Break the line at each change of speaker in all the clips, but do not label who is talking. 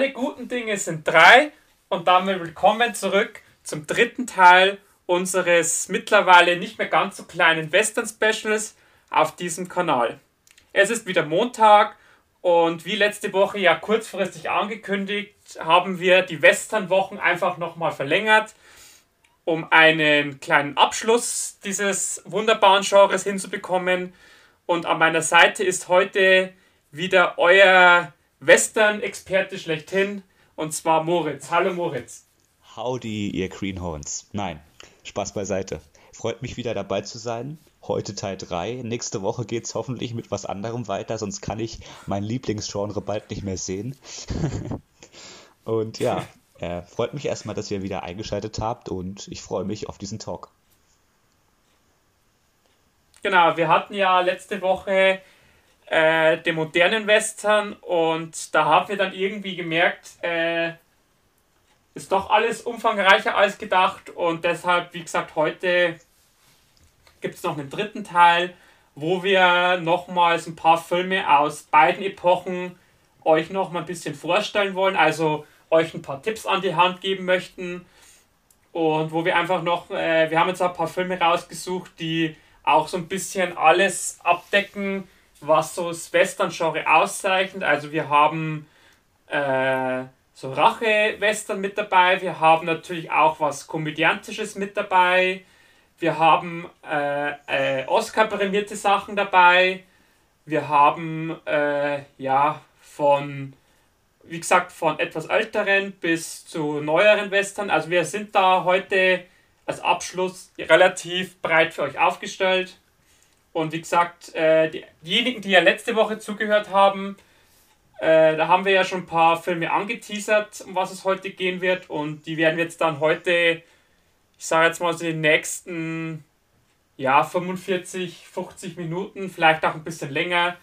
Alle guten Dinge sind drei und damit willkommen zurück zum dritten Teil unseres mittlerweile nicht mehr ganz so kleinen Western Specials auf diesem Kanal. Es ist wieder Montag und wie letzte Woche ja kurzfristig angekündigt, haben wir die Western-Wochen einfach nochmal verlängert, um einen kleinen Abschluss dieses wunderbaren Genres hinzubekommen. Und an meiner Seite ist heute wieder euer Western-Experte schlechthin, und zwar Moritz. Hallo Moritz.
Howdy, ihr Greenhorns. Nein, Spaß beiseite. Freut mich wieder dabei zu sein. Heute Teil 3. Nächste Woche geht es hoffentlich mit was anderem weiter, sonst kann ich mein Lieblingsgenre bald nicht mehr sehen. und ja, äh, freut mich erstmal, dass ihr wieder eingeschaltet habt und ich freue mich auf diesen Talk.
Genau, wir hatten ja letzte Woche äh, den modernen Western und da haben wir dann irgendwie gemerkt, äh, ist doch alles umfangreicher als gedacht und deshalb, wie gesagt, heute gibt es noch einen dritten Teil, wo wir nochmals ein paar Filme aus beiden Epochen euch noch mal ein bisschen vorstellen wollen, also euch ein paar Tipps an die Hand geben möchten und wo wir einfach noch, äh, wir haben jetzt ein paar Filme rausgesucht, die auch so ein bisschen alles abdecken, was so das Western-Genre auszeichnet. Also wir haben äh, so Rache-Western mit dabei, wir haben natürlich auch was Komödiantisches mit dabei, wir haben äh, äh, Oscar-prämierte Sachen dabei, wir haben äh, ja von, wie gesagt, von etwas älteren bis zu neueren Western. Also wir sind da heute als Abschluss relativ breit für euch aufgestellt. Und wie gesagt, äh, die, diejenigen, die ja letzte Woche zugehört haben, äh, da haben wir ja schon ein paar Filme angeteasert, um was es heute gehen wird. Und die werden wir jetzt dann heute, ich sage jetzt mal so in den nächsten ja, 45, 50 Minuten, vielleicht auch ein bisschen länger,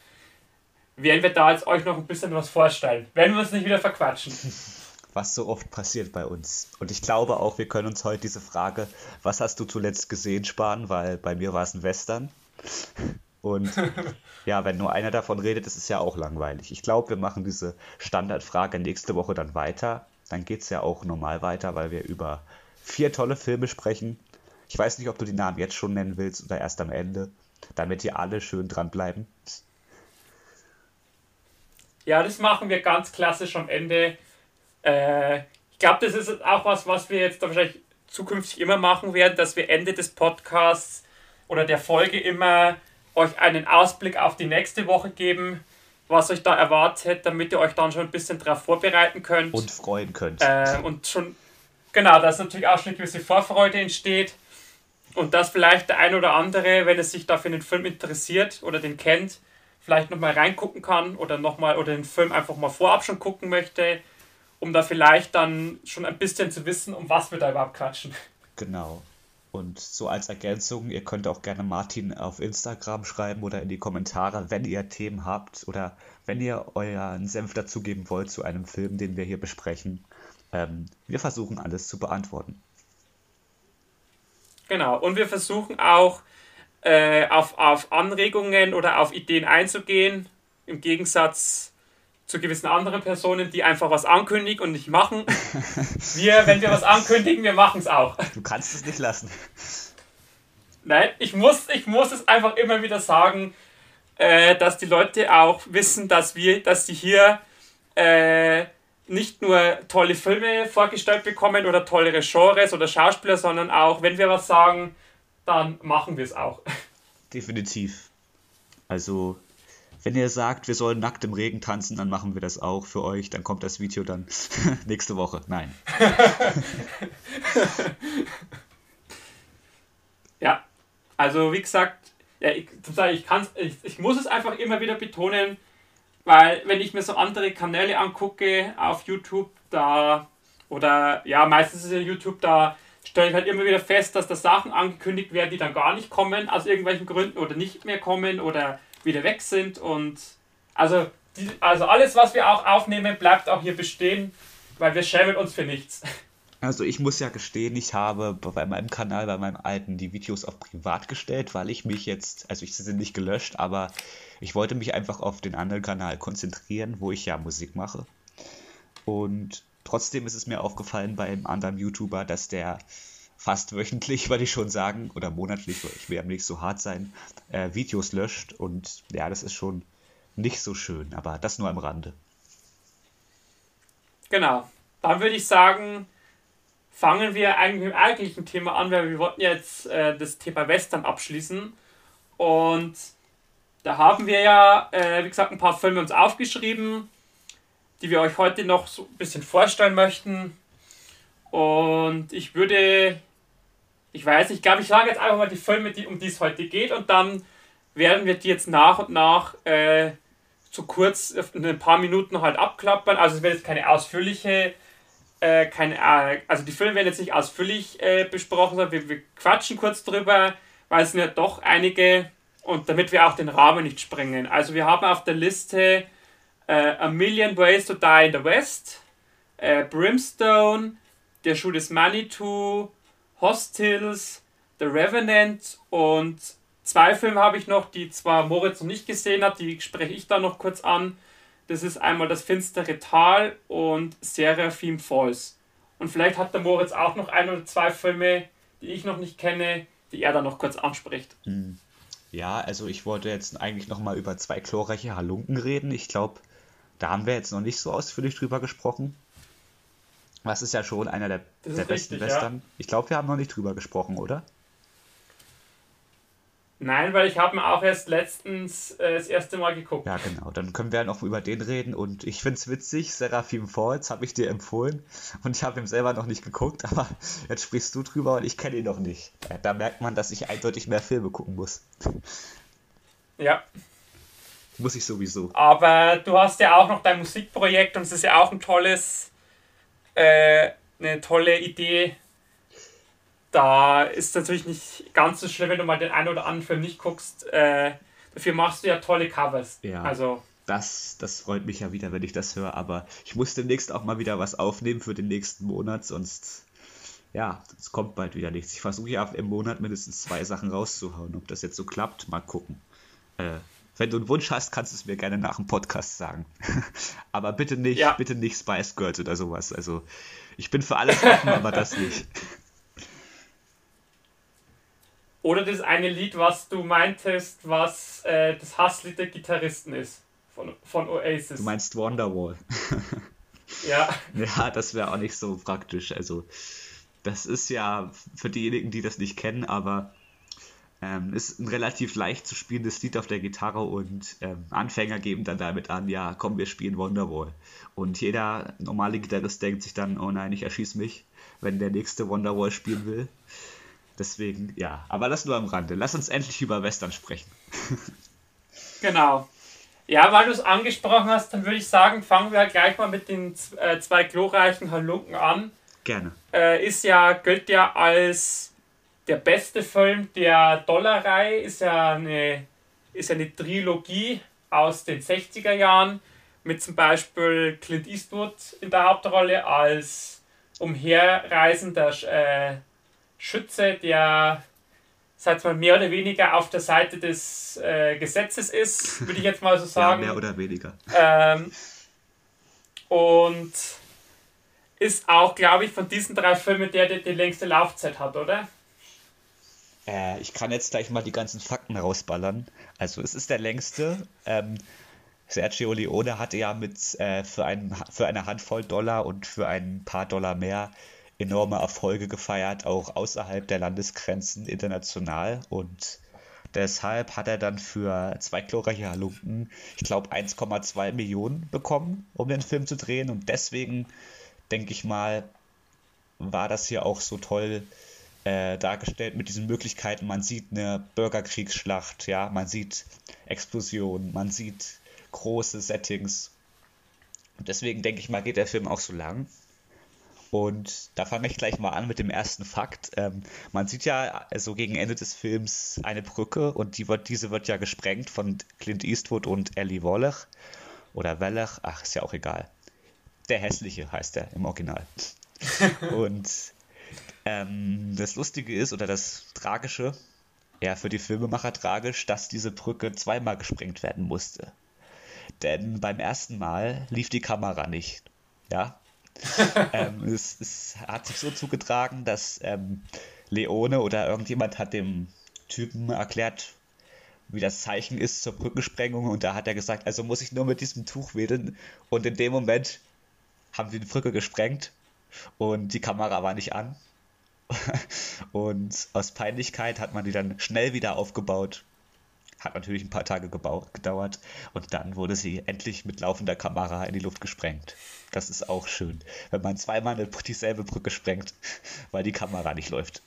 werden wir da jetzt euch noch ein bisschen was vorstellen. Wenn wir uns nicht wieder verquatschen.
Was so oft passiert bei uns. Und ich glaube auch, wir können uns heute diese Frage, was hast du zuletzt gesehen, sparen, weil bei mir war es ein Western. Und ja, wenn nur einer davon redet, ist es ja auch langweilig. Ich glaube, wir machen diese Standardfrage nächste Woche dann weiter. Dann geht es ja auch normal weiter, weil wir über vier tolle Filme sprechen. Ich weiß nicht, ob du die Namen jetzt schon nennen willst oder erst am Ende, damit ihr alle schön dranbleiben.
Ja, das machen wir ganz klassisch am Ende. Äh, ich glaube, das ist auch was, was wir jetzt wahrscheinlich zukünftig immer machen werden, dass wir Ende des Podcasts oder der Folge immer euch einen Ausblick auf die nächste Woche geben, was euch da erwartet, damit ihr euch dann schon ein bisschen darauf vorbereiten könnt.
Und freuen könnt.
Äh, und schon, genau, dass natürlich auch schon eine gewisse Vorfreude entsteht. Und dass vielleicht der ein oder andere, wenn es sich da für den Film interessiert oder den kennt, vielleicht nochmal reingucken kann oder nochmal oder den Film einfach mal vorab schon gucken möchte, um da vielleicht dann schon ein bisschen zu wissen, um was wir da überhaupt quatschen.
Genau. Und so als Ergänzung, ihr könnt auch gerne Martin auf Instagram schreiben oder in die Kommentare, wenn ihr Themen habt oder wenn ihr euren Senf dazugeben wollt zu einem Film, den wir hier besprechen. Ähm, wir versuchen alles zu beantworten.
Genau, und wir versuchen auch äh, auf, auf Anregungen oder auf Ideen einzugehen, im Gegensatz zu gewissen anderen Personen, die einfach was ankündigen und nicht machen. Wir, wenn wir was ankündigen, wir machen es auch.
Du kannst es nicht lassen.
Nein, ich muss, ich muss es einfach immer wieder sagen, äh, dass die Leute auch wissen, dass wir, dass sie hier äh, nicht nur tolle Filme vorgestellt bekommen oder tollere Genres oder Schauspieler, sondern auch, wenn wir was sagen, dann machen wir es auch.
Definitiv. Also wenn ihr sagt, wir sollen nackt im Regen tanzen, dann machen wir das auch für euch. Dann kommt das Video dann nächste Woche. Nein.
ja, also wie gesagt, ja, ich, ich, ich, ich muss es einfach immer wieder betonen, weil wenn ich mir so andere Kanäle angucke auf YouTube, da oder ja, meistens ist ja YouTube, da stelle ich halt immer wieder fest, dass da Sachen angekündigt werden, die dann gar nicht kommen, aus irgendwelchen Gründen oder nicht mehr kommen oder wieder weg sind. Und also, die, also alles, was wir auch aufnehmen, bleibt auch hier bestehen, weil wir schämen uns für nichts.
Also ich muss ja gestehen, ich habe bei meinem Kanal, bei meinem alten, die Videos auf privat gestellt, weil ich mich jetzt, also ich sind nicht gelöscht, aber ich wollte mich einfach auf den anderen Kanal konzentrieren, wo ich ja Musik mache. Und trotzdem ist es mir aufgefallen bei einem anderen YouTuber, dass der fast wöchentlich, würde ich schon sagen, oder monatlich, ich will am nicht so hart sein, äh, Videos löscht. Und ja, das ist schon nicht so schön, aber das nur am Rande.
Genau. Dann würde ich sagen, fangen wir eigentlich mit dem eigentlichen Thema an, weil wir wollten jetzt äh, das Thema Western abschließen. Und da haben wir ja, äh, wie gesagt, ein paar Filme uns aufgeschrieben, die wir euch heute noch so ein bisschen vorstellen möchten. Und ich würde, ich weiß ich glaube, ich sage jetzt einfach mal die Filme, die, um die es heute geht, und dann werden wir die jetzt nach und nach äh, so kurz in ein paar Minuten halt abklappern. Also es wird jetzt keine ausführliche, äh, keine, äh, also die Filme werden jetzt nicht ausführlich äh, besprochen, sondern wir, wir quatschen kurz drüber, weil es sind ja doch einige und damit wir auch den Rahmen nicht sprengen. Also wir haben auf der Liste äh, A Million Ways to Die in the West, äh, Brimstone, Der Schuh des Manitou, Hostiles, The Revenant und zwei Filme habe ich noch, die zwar Moritz noch nicht gesehen hat, die spreche ich da noch kurz an. Das ist einmal das finstere Tal und Seraphim Falls. Und vielleicht hat der Moritz auch noch ein oder zwei Filme, die ich noch nicht kenne, die er da noch kurz anspricht.
Mhm. Ja, also ich wollte jetzt eigentlich nochmal über zwei chlorreiche Halunken reden. Ich glaube, da haben wir jetzt noch nicht so ausführlich drüber gesprochen. Was ist ja schon einer der, der besten richtig, Western. Ja. Ich glaube, wir haben noch nicht drüber gesprochen, oder?
Nein, weil ich habe mir auch erst letztens äh, das erste Mal geguckt.
Ja, genau. Dann können wir noch über den reden. Und ich finde es witzig, Seraphim Falls habe ich dir empfohlen. Und ich habe ihn selber noch nicht geguckt, aber jetzt sprichst du drüber und ich kenne ihn noch nicht. Da merkt man, dass ich eindeutig mehr Filme gucken muss.
Ja.
Muss ich sowieso.
Aber du hast ja auch noch dein Musikprojekt und es ist ja auch ein tolles, äh, eine tolle Idee, da ist es natürlich nicht ganz so schlimm, wenn du mal den einen oder anderen Film nicht guckst. Äh, dafür machst du ja tolle Covers.
Ja. Also. Das, das freut mich ja wieder, wenn ich das höre, aber ich muss demnächst auch mal wieder was aufnehmen für den nächsten Monat, sonst, ja, es kommt bald wieder nichts. Ich versuche ja im Monat mindestens zwei Sachen rauszuhauen. Ob das jetzt so klappt, mal gucken. Äh, wenn du einen Wunsch hast, kannst du es mir gerne nach dem Podcast sagen. aber bitte nicht, ja. bitte nicht Spice Girls oder sowas. Also, ich bin für alles offen, aber das nicht.
Oder das eine Lied, was du meintest, was äh, das Hasslied der Gitarristen ist. Von, von Oasis.
Du meinst Wonderwall.
ja.
Ja, das wäre auch nicht so praktisch. Also, das ist ja für diejenigen, die das nicht kennen, aber ähm, ist ein relativ leicht zu spielendes Lied auf der Gitarre und ähm, Anfänger geben dann damit an, ja, komm, wir spielen Wonderwall. Und jeder normale Gitarrist denkt sich dann, oh nein, ich erschieße mich, wenn der nächste Wonderwall spielen will. Deswegen, ja, aber das nur am Rande. Lass uns endlich über Western sprechen.
genau. Ja, weil du es angesprochen hast, dann würde ich sagen, fangen wir gleich mal mit den äh, zwei glorreichen Halunken an.
Gerne.
Äh, ist ja, gilt ja als der beste Film der Dollerei, ist ja eine, ist eine Trilogie aus den 60er Jahren mit zum Beispiel Clint Eastwood in der Hauptrolle als umherreisender äh, Schütze, der sag mal, mehr oder weniger auf der Seite des äh, Gesetzes ist, würde ich jetzt mal so sagen.
ja, mehr oder weniger.
Ähm, und ist auch, glaube ich, von diesen drei Filmen der, der die längste Laufzeit hat, oder?
Äh, ich kann jetzt gleich mal die ganzen Fakten rausballern. Also es ist der längste. Ähm, Sergio Leone hatte ja mit äh, für, ein, für eine Handvoll Dollar und für ein paar Dollar mehr enorme Erfolge gefeiert, auch außerhalb der Landesgrenzen international. Und deshalb hat er dann für zwei glorreiche Halunken, ich glaube, 1,2 Millionen bekommen, um den Film zu drehen. Und deswegen, denke ich mal, war das hier auch so toll äh, dargestellt mit diesen Möglichkeiten. Man sieht eine Bürgerkriegsschlacht, ja, man sieht Explosionen, man sieht große Settings. Und deswegen denke ich mal, geht der Film auch so lang. Und da fange ich gleich mal an mit dem ersten Fakt. Ähm, man sieht ja also gegen Ende des Films eine Brücke und die wird, diese wird ja gesprengt von Clint Eastwood und Ellie Wallach. Oder Wallach, ach, ist ja auch egal. Der Hässliche heißt er im Original. und ähm, das Lustige ist, oder das Tragische, ja, für die Filmemacher tragisch, dass diese Brücke zweimal gesprengt werden musste. Denn beim ersten Mal lief die Kamera nicht ja. ähm, es, es, hat sich so zugetragen, dass ähm, Leone oder irgendjemand hat dem Typen erklärt, wie das Zeichen ist zur Brückensprengung und da hat er gesagt, also muss ich nur mit diesem Tuch wedeln und in dem Moment haben sie die Brücke gesprengt und die Kamera war nicht an und aus Peinlichkeit hat man die dann schnell wieder aufgebaut. Hat natürlich ein paar Tage gedauert und dann wurde sie endlich mit laufender Kamera in die Luft gesprengt. Das ist auch schön, wenn man zweimal eine, dieselbe Brücke sprengt, weil die Kamera nicht läuft.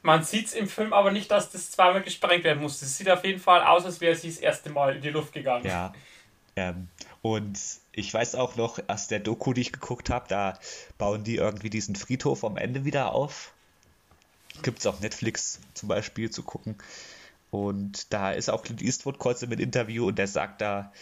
Man sieht es im Film aber nicht, dass das zweimal gesprengt werden musste. Es sieht auf jeden Fall aus, als wäre sie das erste Mal in die Luft gegangen.
Ja. Ähm, und ich weiß auch noch, aus der Doku, die ich geguckt habe, da bauen die irgendwie diesen Friedhof am Ende wieder auf. Gibt es auf Netflix zum Beispiel zu gucken. Und da ist auch Clint Eastwood kurz im Interview und der sagt da,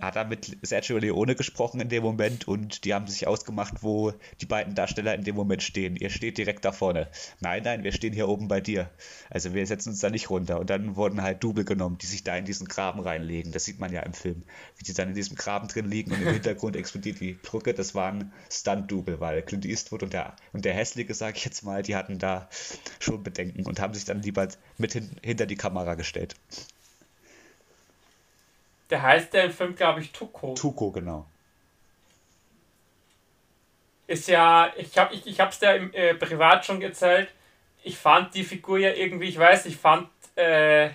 hat er mit Sergio Leone gesprochen in dem Moment und die haben sich ausgemacht, wo die beiden Darsteller in dem Moment stehen. Ihr steht direkt da vorne. Nein, nein, wir stehen hier oben bei dir. Also wir setzen uns da nicht runter. Und dann wurden halt Double genommen, die sich da in diesen Graben reinlegen. Das sieht man ja im Film. Wie die dann in diesem Graben drin liegen und im Hintergrund explodiert die Brücke. Das waren Stunt-Double, weil Clint Eastwood und der, und der Hässliche, sag ich jetzt mal, die hatten da schon Bedenken und haben sich dann lieber mit hin, hinter die Kamera gestellt.
Der heißt ja im Film, glaube ich, Tuko.
Tuko, genau.
Ist ja, ich habe ich, ich es dir im, äh, privat schon erzählt. Ich fand die Figur ja irgendwie, ich weiß, ich fand, äh,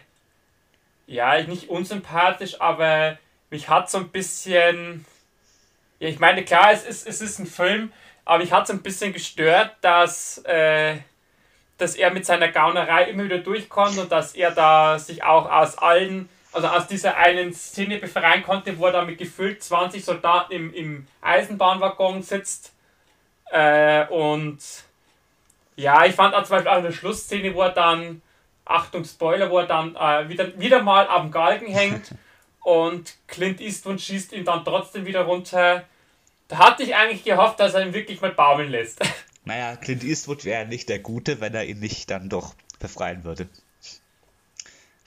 ja, nicht unsympathisch, aber mich hat so ein bisschen, ja, ich meine, klar, es ist, es ist ein Film, aber ich hat es ein bisschen gestört, dass, äh, dass er mit seiner Gaunerei immer wieder durchkommt und dass er da sich auch aus allen also aus dieser einen Szene befreien konnte, wo er da mit gefühlt 20 Soldaten im, im Eisenbahnwaggon sitzt. Äh, und ja, ich fand auch zum Beispiel auch eine Schlussszene, wo er dann, Achtung Spoiler, wo er dann äh, wieder, wieder mal am Galgen hängt und Clint Eastwood schießt ihn dann trotzdem wieder runter. Da hatte ich eigentlich gehofft, dass er ihn wirklich mal baumeln lässt.
Naja, Clint Eastwood wäre nicht der Gute, wenn er ihn nicht dann doch befreien würde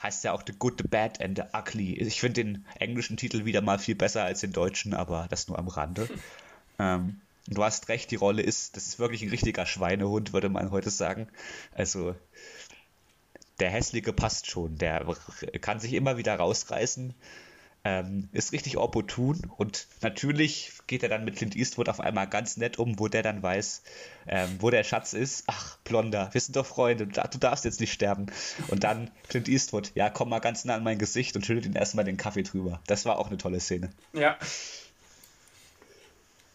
heißt ja auch The Good, The Bad and The Ugly. Ich finde den englischen Titel wieder mal viel besser als den deutschen, aber das nur am Rande. ähm, du hast recht, die Rolle ist, das ist wirklich ein richtiger Schweinehund, würde man heute sagen. Also, der Hässliche passt schon, der kann sich immer wieder rausreißen ähm, ist richtig opportun und natürlich geht er dann mit Clint Eastwood auf einmal ganz nett um, wo der dann weiß, ähm, wo der Schatz ist. Ach, Blonder, wir sind doch Freunde, du darfst jetzt nicht sterben. Und dann Clint Eastwood, ja, komm mal ganz nah an mein Gesicht und schüttelt ihn erstmal den Kaffee drüber. Das war auch eine tolle Szene.
Ja.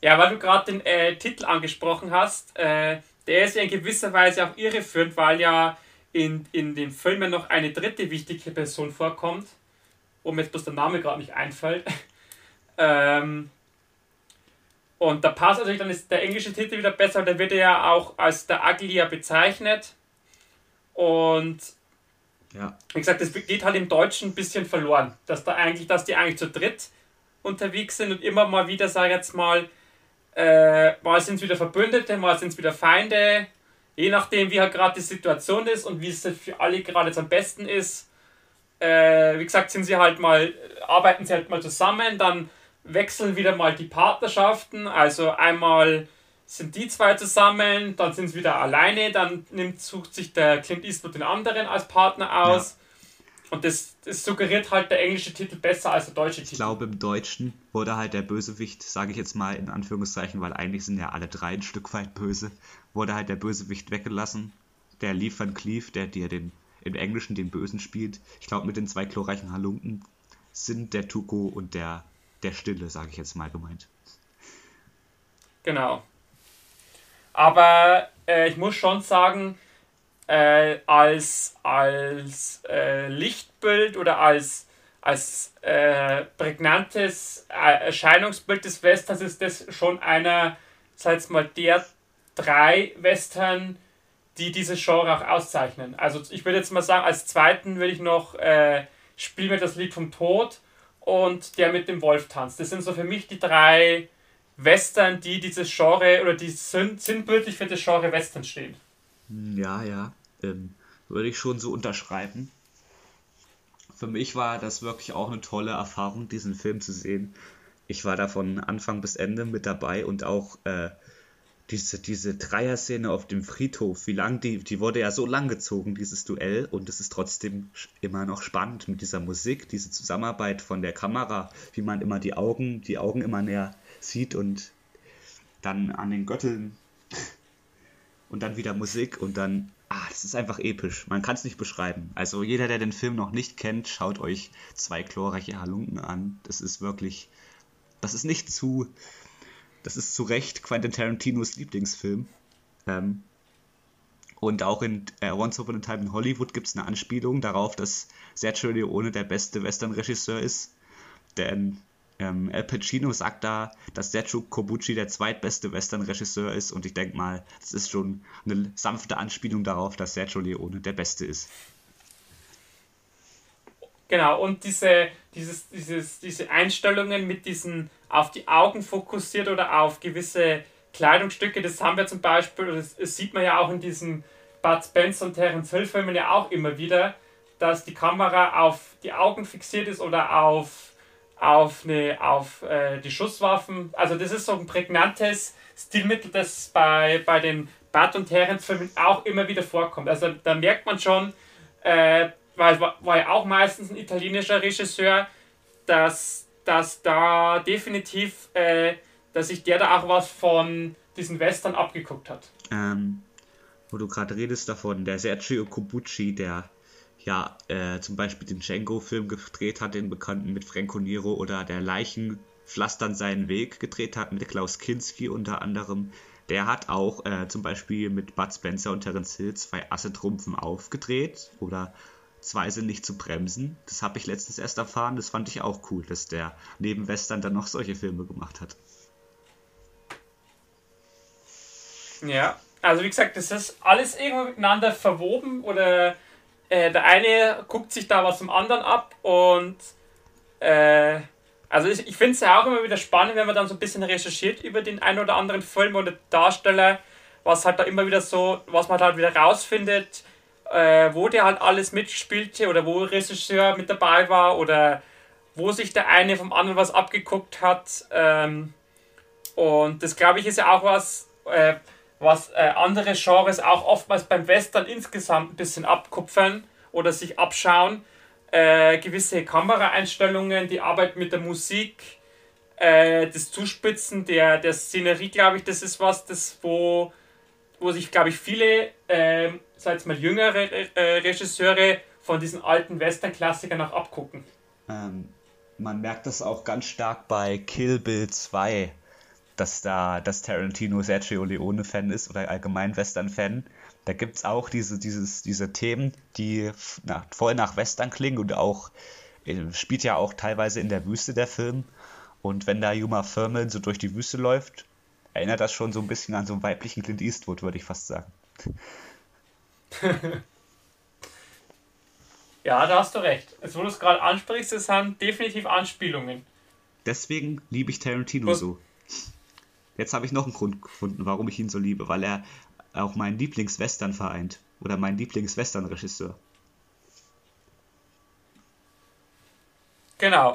Ja, weil du gerade den äh, Titel angesprochen hast, äh, der ist ja in gewisser Weise auch irreführend, weil ja in, in den Filmen noch eine dritte wichtige Person vorkommt wo mir jetzt bloß der Name gerade nicht einfällt. ähm, und da passt natürlich dann ist der englische Titel wieder besser, da wird er ja auch als der Aglia bezeichnet. Und ja. wie gesagt, das geht halt im Deutschen ein bisschen verloren, dass da eigentlich, dass die eigentlich zu dritt unterwegs sind und immer mal wieder, sag ich jetzt mal, äh, mal sind es wieder Verbündete, mal sind es wieder Feinde, je nachdem, wie halt gerade die Situation ist und wie es für alle gerade jetzt am besten ist äh, wie gesagt, sind sie halt mal, arbeiten sie halt mal zusammen, dann wechseln wieder mal die Partnerschaften. Also einmal sind die zwei zusammen, dann sind sie wieder alleine, dann nimmt, sucht sich der Clint Eastwood den anderen als Partner aus. Ja. Und das, das suggeriert halt der englische Titel besser als der deutsche Titel.
Ich glaube, im Deutschen wurde halt der Bösewicht, sage ich jetzt mal in Anführungszeichen, weil eigentlich sind ja alle drei ein Stück weit böse, wurde halt der Bösewicht weggelassen. Der Lee Van Cleef, der dir den im Englischen den Bösen spielt. Ich glaube, mit den zwei chlorreichen Halunken sind der Tuko und der, der Stille, sage ich jetzt mal gemeint.
Genau. Aber äh, ich muss schon sagen, äh, als, als äh, Lichtbild oder als, als äh, prägnantes äh, Erscheinungsbild des Westerns ist das schon einer, sag mal, der drei Western, die dieses Genre auch auszeichnen. Also ich würde jetzt mal sagen, als zweiten würde ich noch äh, Spiel mir das Lied vom Tod und der mit dem Wolf tanzt. Das sind so für mich die drei Western, die dieses Genre oder die sind sinnbildlich für das Genre Western stehen.
Hm, ja, ja, ähm, würde ich schon so unterschreiben. Für mich war das wirklich auch eine tolle Erfahrung, diesen Film zu sehen, ich war da von Anfang bis Ende mit dabei und auch äh, diese, diese Dreier-Szene auf dem Friedhof, wie lang die, die wurde ja so lang gezogen, dieses Duell, und es ist trotzdem immer noch spannend mit dieser Musik, diese Zusammenarbeit von der Kamera, wie man immer die Augen, die Augen immer näher sieht und dann an den Götteln und dann wieder Musik und dann, ah, das ist einfach episch. Man kann es nicht beschreiben. Also jeder, der den Film noch nicht kennt, schaut euch zwei glorreiche Halunken an. Das ist wirklich, das ist nicht zu, das ist zu Recht Quentin Tarantinos Lieblingsfilm. Ähm, und auch in äh, Once Upon a Time in Hollywood gibt es eine Anspielung darauf, dass Sergio Leone der beste Western-Regisseur ist. Denn ähm, Al Pacino sagt da, dass Sergio Corbucci der zweitbeste Western-Regisseur ist und ich denke mal, das ist schon eine sanfte Anspielung darauf, dass Sergio Leone der Beste ist.
Genau, und diese, dieses, dieses, diese Einstellungen mit diesen auf die Augen fokussiert oder auf gewisse Kleidungsstücke, das haben wir zum Beispiel, das, das sieht man ja auch in diesen Bud Spencer und Terence Hill Filmen ja auch immer wieder, dass die Kamera auf die Augen fixiert ist oder auf, auf, eine, auf äh, die Schusswaffen. Also das ist so ein prägnantes Stilmittel, das bei, bei den Bud und Terence Filmen auch immer wieder vorkommt. Also da merkt man schon, äh, weil war ja auch meistens ein italienischer Regisseur, dass, dass da definitiv, äh, dass sich der da auch was von diesen Western abgeguckt hat.
Ähm, wo du gerade redest davon, der Sergio Cobucci, der ja äh, zum Beispiel den Django-Film gedreht hat, den bekannten mit Franco Nero oder der Leichen pflastern seinen Weg gedreht hat mit Klaus Kinski unter anderem. Der hat auch äh, zum Beispiel mit Bud Spencer und Terence Hill zwei Assetrumpfen aufgedreht oder zwei sind nicht zu bremsen. Das habe ich letztens erst erfahren. Das fand ich auch cool, dass der neben Western dann noch solche Filme gemacht hat.
Ja, also wie gesagt, das ist alles irgendwo miteinander verwoben oder äh, der eine guckt sich da was zum anderen ab und äh, also ich, ich finde es ja auch immer wieder spannend, wenn man dann so ein bisschen recherchiert über den einen oder anderen Film oder Darsteller, was halt da immer wieder so, was man halt wieder rausfindet, äh, wo der halt alles mitspielte oder wo Regisseur mit dabei war oder wo sich der eine vom anderen was abgeguckt hat. Ähm, und das glaube ich ist ja auch was, äh, was äh, andere Genres auch oftmals beim Western insgesamt ein bisschen abkupfern oder sich abschauen. Äh, gewisse Kameraeinstellungen, die Arbeit mit der Musik, äh, das Zuspitzen der, der Szenerie, glaube ich, das ist was, das wo, wo sich, glaube ich, viele, äh, sag mal, jüngere äh, Regisseure von diesen alten Western-Klassikern auch abgucken.
Ähm, man merkt das auch ganz stark bei Kill Bill 2 dass da dass Tarantino Sergio Leone-Fan ist oder allgemein Western-Fan. Da gibt es auch diese, dieses, diese Themen, die nach, voll nach Western klingen und auch äh, spielt ja auch teilweise in der Wüste der Film. Und wenn da Yuma Thurman so durch die Wüste läuft, erinnert das schon so ein bisschen an so einen weiblichen Clint Eastwood, würde ich fast sagen.
ja, da hast du recht. Es, wo du es gerade ansprichst, es sind definitiv Anspielungen.
Deswegen liebe ich Tarantino Was? so. Jetzt habe ich noch einen Grund gefunden, warum ich ihn so liebe, weil er auch meinen Lieblingswestern vereint. Oder meinen Lieblingswestern-Regisseur.
Genau.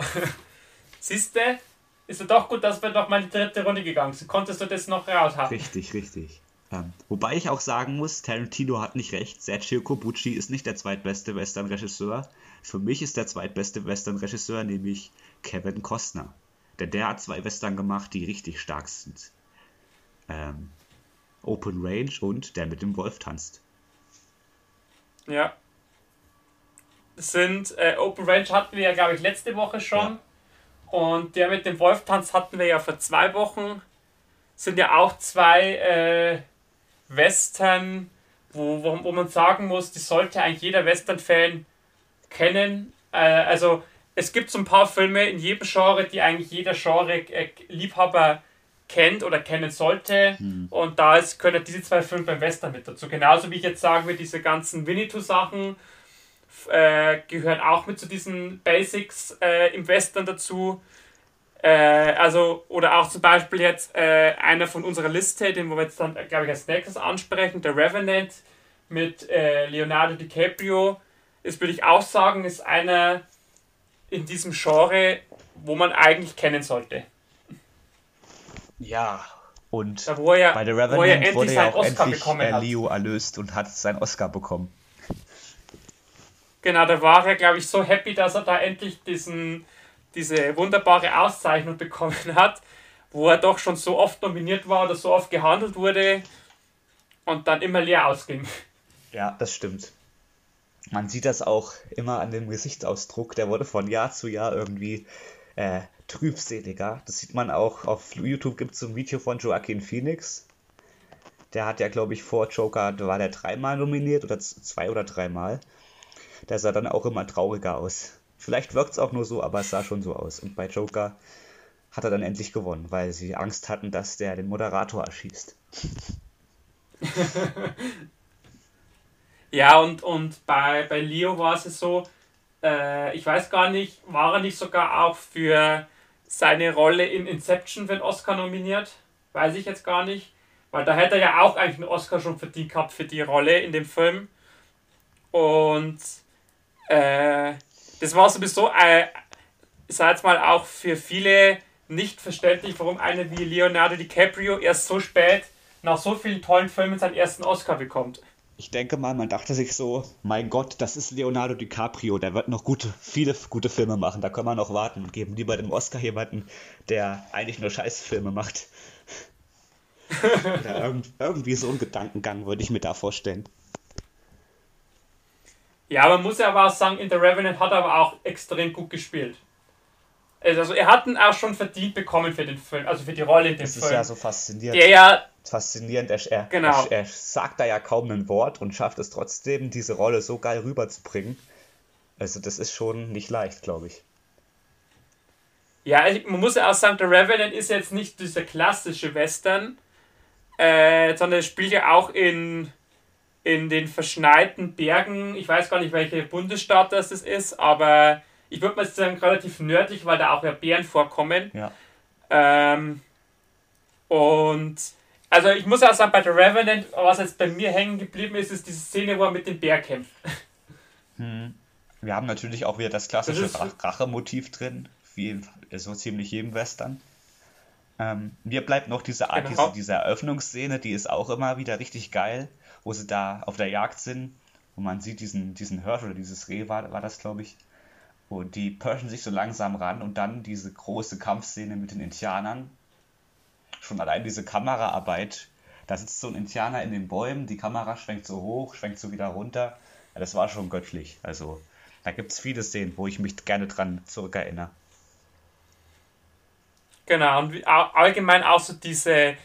Siehst du, ist es doch gut, dass wir noch mal in die dritte Runde gegangen sind. Konntest du das noch raushaben?
Richtig, richtig. Ähm, wobei ich auch sagen muss, Tarantino hat nicht recht. Sergio Cobucci ist nicht der zweitbeste Western-Regisseur. Für mich ist der zweitbeste Western-Regisseur nämlich Kevin Costner. Denn der hat zwei Western gemacht, die richtig stark sind. Ähm, Open Range und der mit dem Wolf tanzt.
Ja. Sind äh, Open Range hatten wir ja, glaube ich, letzte Woche schon. Ja. Und der mit dem Wolf tanzt hatten wir ja vor zwei Wochen. Sind ja auch zwei äh, Western, wo, wo, wo man sagen muss, die sollte eigentlich jeder Western-Fan kennen. Äh, also es gibt so ein paar Filme in jedem Genre, die eigentlich jeder Genre-Liebhaber kennt oder kennen sollte. Hm. Und da ist, können diese zwei Filme beim Western mit dazu. Genauso wie ich jetzt sagen würde, diese ganzen Winnetou-Sachen äh, gehören auch mit zu diesen Basics äh, im Western dazu. Äh, also, oder auch zum Beispiel jetzt äh, einer von unserer Liste, den wir jetzt dann, glaube ich, als nächstes ansprechen, der Revenant mit äh, Leonardo DiCaprio, ist, würde ich auch sagen, ist einer in diesem Genre, wo man eigentlich kennen sollte.
Ja, und
er,
bei The Revenant wurde ja auch endlich äh, Leo erlöst und hat seinen Oscar bekommen.
Genau, da war er, glaube ich, so happy, dass er da endlich diesen, diese wunderbare Auszeichnung bekommen hat, wo er doch schon so oft nominiert war oder so oft gehandelt wurde und dann immer leer ausging.
Ja, das stimmt. Man sieht das auch immer an dem Gesichtsausdruck, der wurde von Jahr zu Jahr irgendwie äh, trübseliger. Das sieht man auch auf YouTube gibt es ein Video von Joaquin Phoenix. Der hat ja, glaube ich, vor Joker, da war der dreimal nominiert oder zwei oder dreimal. Der sah dann auch immer trauriger aus. Vielleicht wirkt es auch nur so, aber es sah schon so aus. Und bei Joker hat er dann endlich gewonnen, weil sie Angst hatten, dass der den Moderator erschießt.
ja, und, und bei, bei Leo war es so, äh, ich weiß gar nicht, war er nicht sogar auch für seine Rolle in Inception für den Oscar nominiert? Weiß ich jetzt gar nicht. Weil da hätte er ja auch eigentlich einen Oscar schon verdient gehabt für die Rolle in dem Film. Und äh, das war sowieso, äh, sag jetzt mal, auch für viele nicht verständlich, warum einer wie Leonardo DiCaprio erst so spät nach so vielen tollen Filmen seinen ersten Oscar bekommt.
Ich denke mal, man dachte sich so, mein Gott, das ist Leonardo DiCaprio, der wird noch gute, viele gute Filme machen, da können wir noch warten und geben lieber dem Oscar jemanden, der eigentlich nur Scheißfilme macht. Oder irgendwie so ein Gedankengang würde ich mir da vorstellen.
Ja, man muss ja aber auch sagen, in The Revenant hat er aber auch extrem gut gespielt. Also er hat ihn auch schon verdient bekommen für den Film, also für die Rolle in dem
das
Film.
Das ist ja so faszinierend.
Der ja
faszinierend. Er, er,
genau.
er, er, sagt da ja kaum ein Wort und schafft es trotzdem, diese Rolle so geil rüberzubringen. Also das ist schon nicht leicht, glaube ich.
Ja, man muss ja auch sagen, The Revenant ist jetzt nicht dieser klassische Western, äh, sondern spielt ja auch in, in den verschneiten Bergen. Ich weiß gar nicht, welcher Bundesstaat das ist, aber ich würde mal sagen, relativ nördlich, weil da auch ja Bären vorkommen.
Ja.
Ähm, und also ich muss auch sagen, bei The Revenant, was jetzt bei mir hängen geblieben ist, ist diese Szene, wo er mit dem Bär kämpft.
Hm. Wir haben natürlich auch wieder das klassische Rachemotiv drin, wie in so ziemlich jedem Western. Ähm, mir bleibt noch diese Art, genau. diese, diese Eröffnungsszene, die ist auch immer wieder richtig geil, wo sie da auf der Jagd sind und man sieht diesen, diesen Hirsch oder dieses Reh war, war das, glaube ich. Und die pirschen sich so langsam ran und dann diese große Kampfszene mit den Indianern. Schon allein diese Kameraarbeit. Da sitzt so ein Indianer in den Bäumen, die Kamera schwenkt so hoch, schwenkt so wieder runter. Ja, das war schon göttlich. Also, da gibt es viele Szenen, wo ich mich gerne dran zurückerinnere.
Genau, und allgemein auch so diese,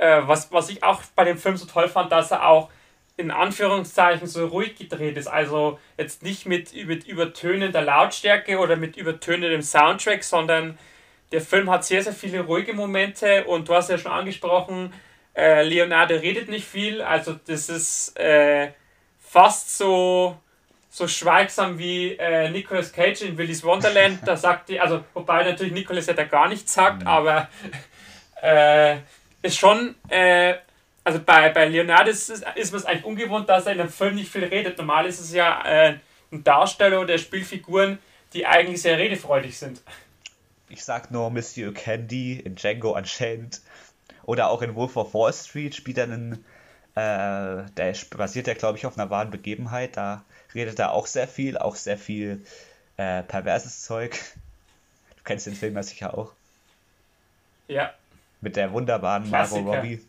äh, was, was ich auch bei dem Film so toll fand, dass er auch in Anführungszeichen so ruhig gedreht ist. Also jetzt nicht mit, mit übertönender Lautstärke oder mit übertönendem Soundtrack, sondern der Film hat sehr, sehr viele ruhige Momente und du hast ja schon angesprochen, äh, Leonardo redet nicht viel, also das ist äh, fast so, so schweigsam wie äh, Nicolas Cage in Willy's Wonderland. Da sagt die, also wobei natürlich Nicolas ja da gar nichts sagt, aber äh, ist schon äh, also bei, bei Leonardo ist, ist es eigentlich ungewohnt, dass er in einem Film nicht viel redet. Normal ist es ja äh, ein Darsteller oder Spielfiguren, die eigentlich sehr redefreudig sind.
Ich sag nur Monsieur Candy in Django Unchained oder auch in Wolf of Wall Street spielt er einen, äh, der basiert ja glaube ich auf einer wahren Begebenheit, da redet er auch sehr viel, auch sehr viel äh, perverses Zeug. Du kennst den Film ja sicher auch.
Ja.
Mit der wunderbaren Margot Robbie.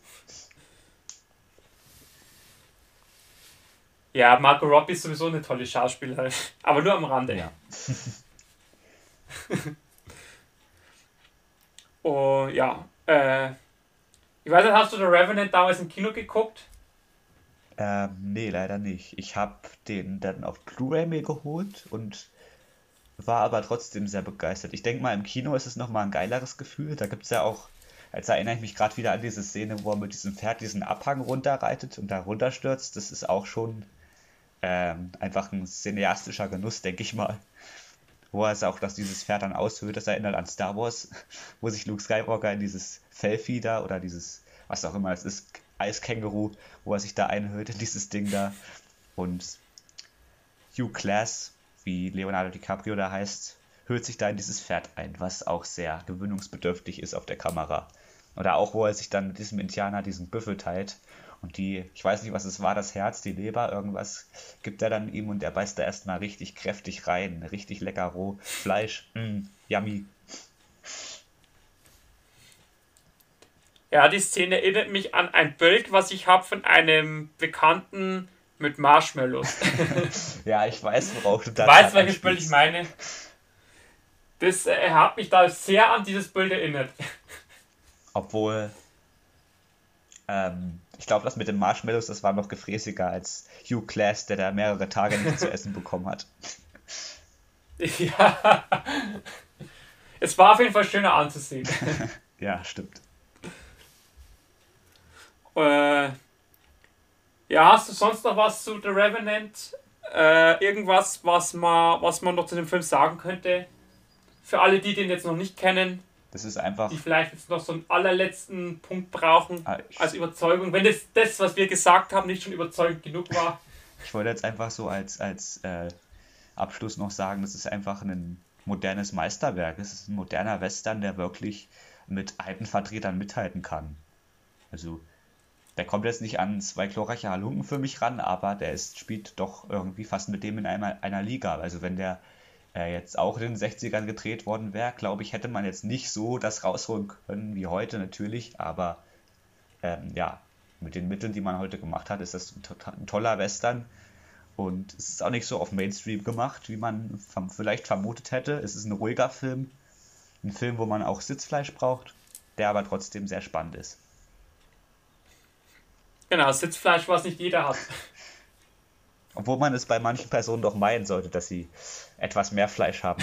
Ja, Marco Robbie ist sowieso eine tolle Schauspielerin, aber nur am Rande.
Ja.
oh, ja. Äh, ich weiß nicht, hast du The Revenant damals im Kino geguckt?
Ähm, nee, leider nicht. Ich habe den dann auf Blu-ray mir geholt und war aber trotzdem sehr begeistert. Ich denke mal, im Kino ist es nochmal ein geileres Gefühl. Da gibt es ja auch, jetzt erinnere ich mich gerade wieder an diese Szene, wo er mit diesem Pferd diesen Abhang runterreitet und da runterstürzt. Das ist auch schon ähm, einfach ein cineastischer Genuss, denke ich mal. Wo er es auch, dass dieses Pferd dann aushöhlt, das erinnert an Star Wars, wo sich Luke Skywalker in dieses Fellvieh da oder dieses, was auch immer es ist, Eiskänguru, wo er sich da einhüllt in dieses Ding da. Und Hugh Class, wie Leonardo DiCaprio da heißt, hüllt sich da in dieses Pferd ein, was auch sehr gewöhnungsbedürftig ist auf der Kamera. Oder auch, wo er sich dann mit diesem Indianer diesen Büffel teilt. Und die, ich weiß nicht, was es war, das Herz, die Leber, irgendwas gibt er dann ihm und er beißt da erstmal richtig kräftig rein. Richtig lecker roh. Fleisch, mm, yummy.
Ja, die Szene erinnert mich an ein Bild, was ich habe von einem Bekannten mit Marshmallows.
ja, ich weiß, worauf
du da weißt, welches Bild ich meine. Das äh, hat mich da sehr an dieses Bild erinnert.
Obwohl, ähm, ich glaube, das mit den Marshmallows, das war noch gefräßiger als Hugh Class, der da mehrere Tage nicht zu essen bekommen hat.
Ja. Es war auf jeden Fall schöner anzusehen.
ja, stimmt.
Äh, ja, hast du sonst noch was zu The Revenant? Äh, irgendwas, was man, was man noch zu dem Film sagen könnte? Für alle, die den jetzt noch nicht kennen.
Das ist einfach.
Die vielleicht jetzt noch so einen allerletzten Punkt brauchen ah, als Überzeugung. Wenn das, das, was wir gesagt haben, nicht schon überzeugend genug war.
Ich wollte jetzt einfach so als, als äh, Abschluss noch sagen, das ist einfach ein modernes Meisterwerk. Es ist ein moderner Western, der wirklich mit alten Vertretern mithalten kann. Also der kommt jetzt nicht an zwei glorreiche Halunken für mich ran, aber der ist, spielt doch irgendwie fast mit dem in einer, einer Liga. Also wenn der äh, jetzt auch in den 60ern gedreht worden wäre, glaube ich, hätte man jetzt nicht so das rausholen können wie heute natürlich, aber ähm, ja, mit den Mitteln, die man heute gemacht hat, ist das ein, ein, toller Western. Und es ist auch nicht so auf Mainstream gemacht, wie man vielleicht vermutet hätte. Es ist ein ruhiger Film. Ein Film, wo man auch Sitzfleisch braucht, der aber trotzdem sehr spannend ist.
Genau, Sitzfleisch, was nicht jeder hat.
Obwohl man es bei manchen Personen doch meinen sollte, dass sie etwas mehr Fleisch haben.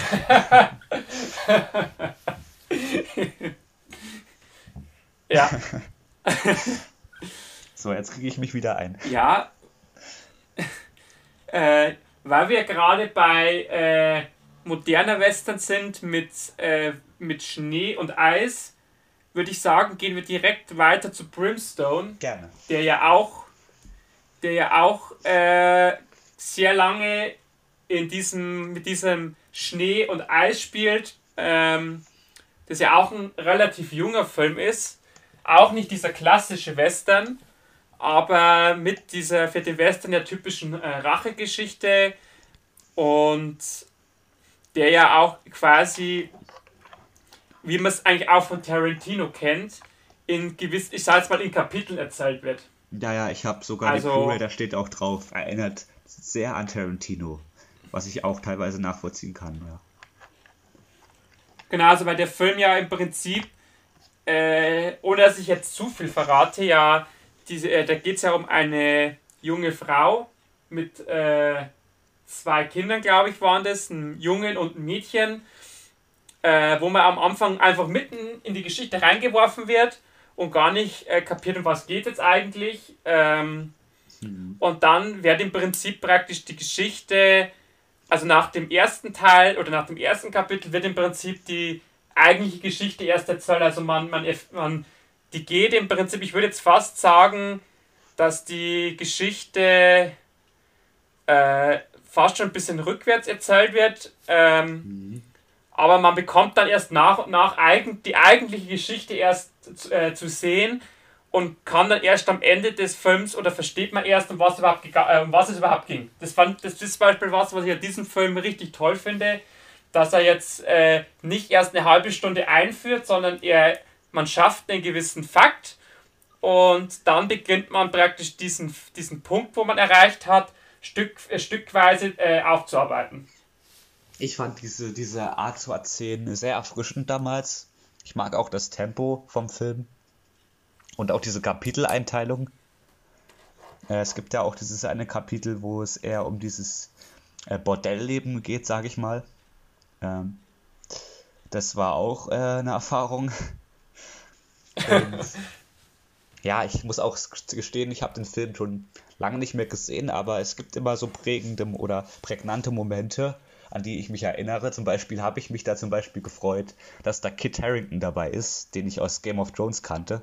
ja.
so, jetzt kriege ich mich wieder ein.
Ja. Äh, weil wir gerade bei äh, moderner Western sind mit, äh, mit Schnee und Eis, würde ich sagen, gehen wir direkt weiter zu Brimstone.
Gerne.
Der ja auch, der ja auch äh, sehr lange in diesem, mit diesem Schnee und Eis spielt. Ähm, das ja auch ein relativ junger Film ist. Auch nicht dieser klassische Western, aber mit dieser für den Western ja typischen äh, Rachegeschichte und der ja auch quasi wie man es eigentlich auch von Tarantino kennt, in gewiss, ich sage jetzt mal in Kapiteln erzählt wird.
Ja, ja, ich habe sogar also, die Blu-ray, da steht auch drauf, erinnert sehr an Tarantino, was ich auch teilweise nachvollziehen kann, ja.
Genau, also weil der Film ja im Prinzip, äh, ohne dass ich jetzt zu viel verrate, ja, diese, äh, da geht es ja um eine junge Frau mit äh, zwei Kindern, glaube ich, waren das, ein Jungen und ein Mädchen äh, wo man am Anfang einfach mitten in die Geschichte reingeworfen wird und gar nicht äh, kapiert, um was geht jetzt eigentlich. Ähm, mhm. Und dann wird im Prinzip praktisch die Geschichte, also nach dem ersten Teil oder nach dem ersten Kapitel wird im Prinzip die eigentliche Geschichte erst erzählt. Also man, man, man die geht im Prinzip, ich würde jetzt fast sagen, dass die Geschichte äh, fast schon ein bisschen rückwärts erzählt wird. Ähm, mhm aber man bekommt dann erst nach und nach eigen, die eigentliche Geschichte erst äh, zu sehen und kann dann erst am Ende des Films oder versteht man erst, um was, überhaupt äh, um was es überhaupt ging. Das, fand, das ist zum Beispiel was, was ich an diesem Film richtig toll finde, dass er jetzt äh, nicht erst eine halbe Stunde einführt, sondern er, man schafft einen gewissen Fakt und dann beginnt man praktisch diesen, diesen Punkt, wo man erreicht hat, Stück, äh, stückweise äh, aufzuarbeiten.
Ich fand diese, diese Art zu erzählen sehr erfrischend damals. Ich mag auch das Tempo vom Film und auch diese Kapiteleinteilung. Äh, es gibt ja auch dieses eine Kapitel, wo es eher um dieses äh, Bordellleben geht, sage ich mal. Ähm, das war auch äh, eine Erfahrung. Und, ja, ich muss auch gestehen, ich habe den Film schon lange nicht mehr gesehen, aber es gibt immer so prägende oder prägnante Momente, an die ich mich erinnere. Zum Beispiel habe ich mich da zum Beispiel gefreut, dass da Kit Harrington dabei ist, den ich aus Game of Thrones kannte.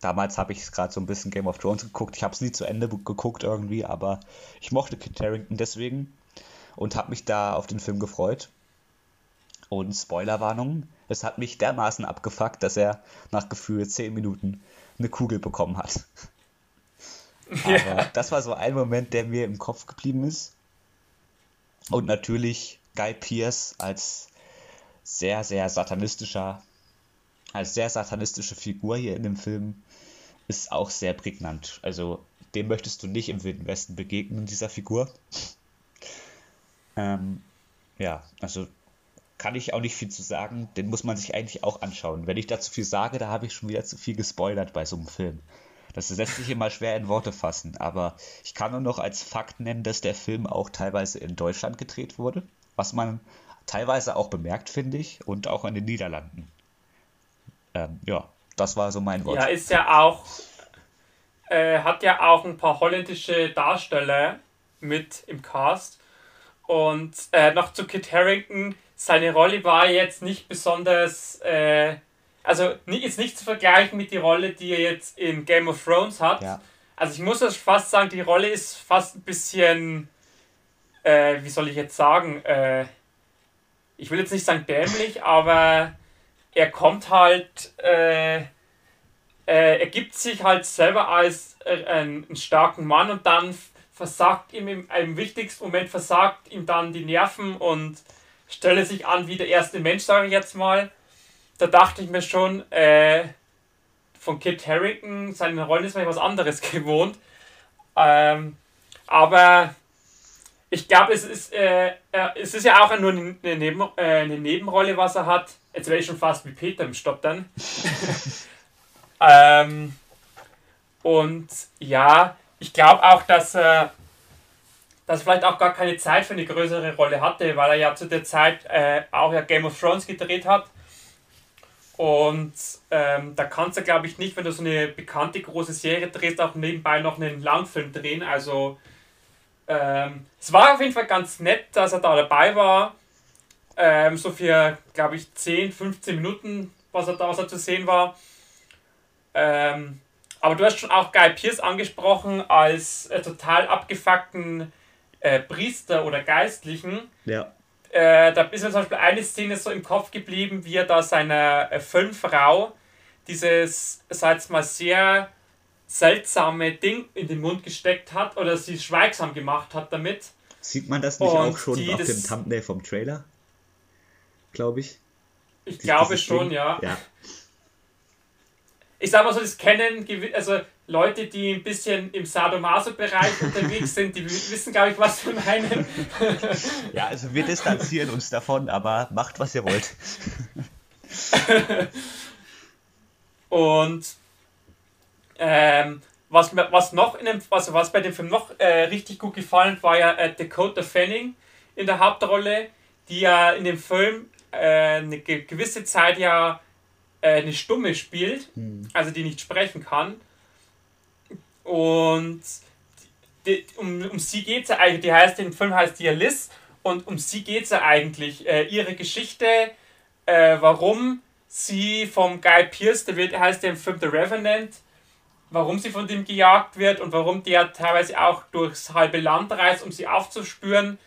Damals habe ich gerade so ein bisschen Game of Thrones geguckt. Ich habe es nie zu Ende geguckt irgendwie, aber ich mochte Kit Harrington deswegen und habe mich da auf den Film gefreut. Und Spoilerwarnung, es hat mich dermaßen abgefuckt, dass er nach gefühlt 10 Minuten eine Kugel bekommen hat. Aber ja. das war so ein Moment, der mir im Kopf geblieben ist. Und natürlich Guy Pierce als sehr, sehr satanistischer, als sehr satanistische Figur hier in dem Film ist auch sehr prägnant. Also dem möchtest du nicht im Wilden Westen begegnen, dieser Figur. Ähm, ja, also kann ich auch nicht viel zu sagen. Den muss man sich eigentlich auch anschauen. Wenn ich dazu viel sage, da habe ich schon wieder zu viel gespoilert bei so einem Film. Das lässt sich immer schwer in Worte fassen, aber ich kann nur noch als Fakt nennen, dass der Film auch teilweise in Deutschland gedreht wurde, was man teilweise auch bemerkt, finde ich, und auch in den Niederlanden. Ähm, ja, das war so mein Wort.
Ja, ist ja auch, äh, hat ja auch ein paar holländische Darsteller mit im Cast. Und äh, noch zu Kit Harrington, seine Rolle war jetzt nicht besonders, äh, also jetzt nicht zu vergleichen mit der Rolle, die er jetzt in Game of Thrones hat. Ja. Also ich muss das fast sagen, die Rolle ist fast ein bisschen, äh, wie soll ich jetzt sagen, äh, ich will jetzt nicht sagen dämlich, aber er kommt halt, äh, äh, er gibt sich halt selber als äh, einen starken Mann und dann versagt ihm im, im wichtigsten Moment versagt ihm dann die Nerven und stelle sich an wie der erste Mensch, sage ich jetzt mal. Da dachte ich mir schon, äh, von Kit Harrington, seine Rollen ist vielleicht was anderes gewohnt. Ähm, aber ich glaube, es ist, äh, es ist ja auch nur eine, Neben, äh, eine Nebenrolle, was er hat. Jetzt wäre ich schon fast wie Peter im Stopp dann. ähm, und ja, ich glaube auch, dass er dass vielleicht auch gar keine Zeit für eine größere Rolle hatte, weil er ja zu der Zeit äh, auch ja Game of Thrones gedreht hat. Und ähm, da kannst du, glaube ich, nicht, wenn du so eine bekannte große Serie drehst, auch nebenbei noch einen Langfilm drehen. Also ähm, es war auf jeden Fall ganz nett, dass er da dabei war. Ähm, so für, glaube ich, 10, 15 Minuten, was er da was er zu sehen war. Ähm, aber du hast schon auch Guy Pierce angesprochen als äh, total abgefuckten äh, Priester oder Geistlichen. Ja. Äh, da ist mir zum Beispiel eine Szene so im Kopf geblieben, wie er da seiner äh, Filmfrau dieses, sag mal, sehr seltsame Ding in den Mund gesteckt hat oder sie schweigsam gemacht hat damit.
Sieht man das nicht Und auch schon auf dem Thumbnail vom Trailer? Glaube ich.
Ich die, glaube schon, Ding? ja. ja. Ich sag mal so, das kennen, also Leute, die ein bisschen im Sadomaso-Bereich unterwegs sind, die wissen, glaube ich, was wir meinen.
ja, also wir distanzieren uns davon, aber macht, was ihr wollt.
Und ähm, was, was noch in dem, also was bei dem Film noch äh, richtig gut gefallen war ja äh, Dakota Fanning in der Hauptrolle, die ja in dem Film äh, eine gewisse Zeit ja äh, eine Stumme spielt, hm. also die nicht sprechen kann. Und die, um, um sie geht es ja eigentlich, die heißt, im Film heißt die ja Liz, und um sie geht es ja eigentlich. Äh, ihre Geschichte, äh, warum sie vom Guy Pierce, der wird, heißt der im Film The Revenant, warum sie von dem gejagt wird und warum der teilweise auch durchs halbe Land reist, um sie aufzuspüren.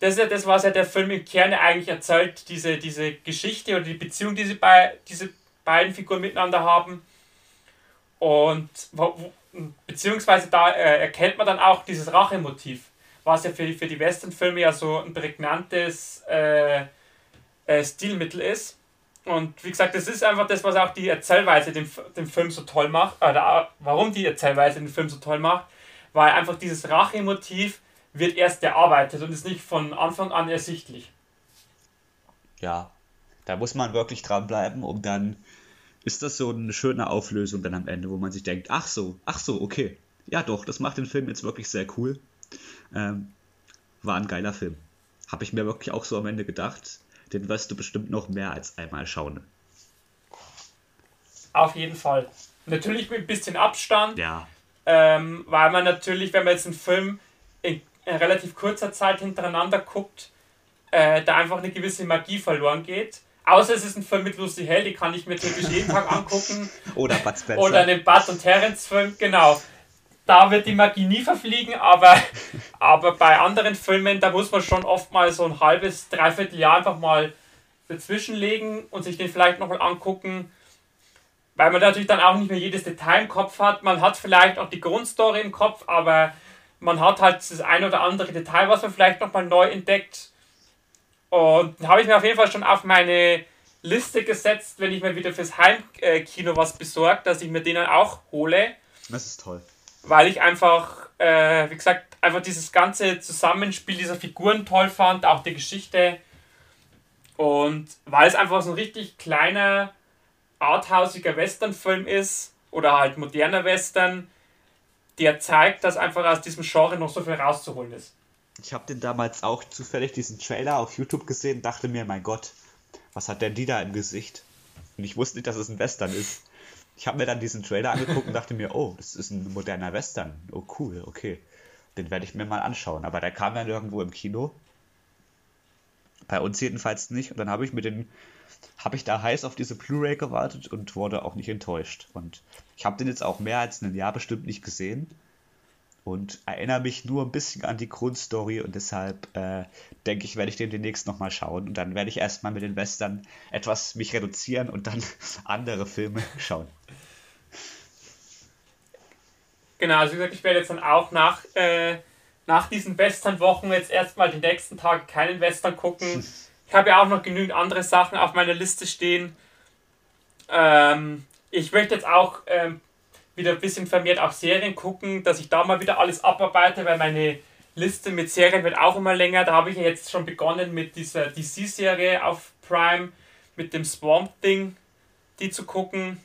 Das ist ja das, was ja der Film im Kerne eigentlich erzählt, diese, diese Geschichte oder die Beziehung, die sie bei, diese beiden Figuren miteinander haben. Und beziehungsweise da äh, erkennt man dann auch dieses Rachemotiv, was ja für, für die Westernfilme ja so ein prägnantes äh, äh, Stilmittel ist. Und wie gesagt, das ist einfach das, was auch die Erzählweise den, den Film so toll macht, oder warum die Erzählweise den Film so toll macht, weil einfach dieses Rachemotiv wird erst erarbeitet und ist nicht von Anfang an ersichtlich.
Ja, da muss man wirklich dranbleiben, um dann ist das so eine schöne Auflösung dann am Ende, wo man sich denkt, ach so, ach so, okay. Ja doch, das macht den Film jetzt wirklich sehr cool. Ähm, war ein geiler Film. Habe ich mir wirklich auch so am Ende gedacht. Den wirst du bestimmt noch mehr als einmal schauen.
Auf jeden Fall. Natürlich mit ein bisschen Abstand. Ja. Ähm, weil man natürlich, wenn man jetzt einen Film in, in relativ kurzer Zeit hintereinander guckt, äh, da einfach eine gewisse Magie verloren geht. Außer es ist ein Film mit Lucy Hell, die kann ich mir natürlich jeden Tag angucken.
Oder Bud Spencer.
Oder einen Bud und Terence Film, genau. Da wird die Magie nie verfliegen, aber, aber bei anderen Filmen, da muss man schon oft mal so ein halbes, dreiviertel Jahr einfach mal dazwischen legen und sich den vielleicht nochmal angucken, weil man natürlich dann auch nicht mehr jedes Detail im Kopf hat. Man hat vielleicht auch die Grundstory im Kopf, aber man hat halt das ein oder andere Detail, was man vielleicht nochmal neu entdeckt. Und habe ich mir auf jeden Fall schon auf meine Liste gesetzt, wenn ich mir wieder fürs Heimkino was besorgt, dass ich mir den dann auch hole.
Das ist toll.
Weil ich einfach, äh, wie gesagt, einfach dieses ganze Zusammenspiel dieser Figuren toll fand, auch die Geschichte. Und weil es einfach so ein richtig kleiner, arthausiger Western-Film ist, oder halt moderner Western, der zeigt, dass einfach aus diesem Genre noch so viel rauszuholen ist.
Ich habe den damals auch zufällig diesen Trailer auf YouTube gesehen, dachte mir, mein Gott, was hat denn die da im Gesicht? Und ich wusste nicht, dass es ein Western ist. Ich habe mir dann diesen Trailer angeguckt und dachte mir, oh, das ist ein moderner Western. Oh, cool, okay. Den werde ich mir mal anschauen. Aber der kam ja nirgendwo im Kino. Bei uns jedenfalls nicht. Und dann habe ich mit den habe ich da heiß auf diese Blu-ray gewartet und wurde auch nicht enttäuscht. Und ich habe den jetzt auch mehr als ein Jahr bestimmt nicht gesehen und erinnere mich nur ein bisschen an die Grundstory und deshalb äh, denke ich, werde ich den demnächst nochmal schauen und dann werde ich erstmal mit den Western etwas mich reduzieren und dann andere Filme schauen.
Genau, also wie gesagt, ich werde jetzt dann auch nach, äh, nach diesen Western-Wochen jetzt erstmal die nächsten Tage keinen Western gucken. Ich habe ja auch noch genügend andere Sachen auf meiner Liste stehen. Ähm, ich möchte jetzt auch ähm, wieder ein bisschen vermehrt auch Serien gucken, dass ich da mal wieder alles abarbeite, weil meine Liste mit Serien wird auch immer länger. Da habe ich ja jetzt schon begonnen mit dieser DC-Serie auf Prime, mit dem Swamp Thing, die zu gucken.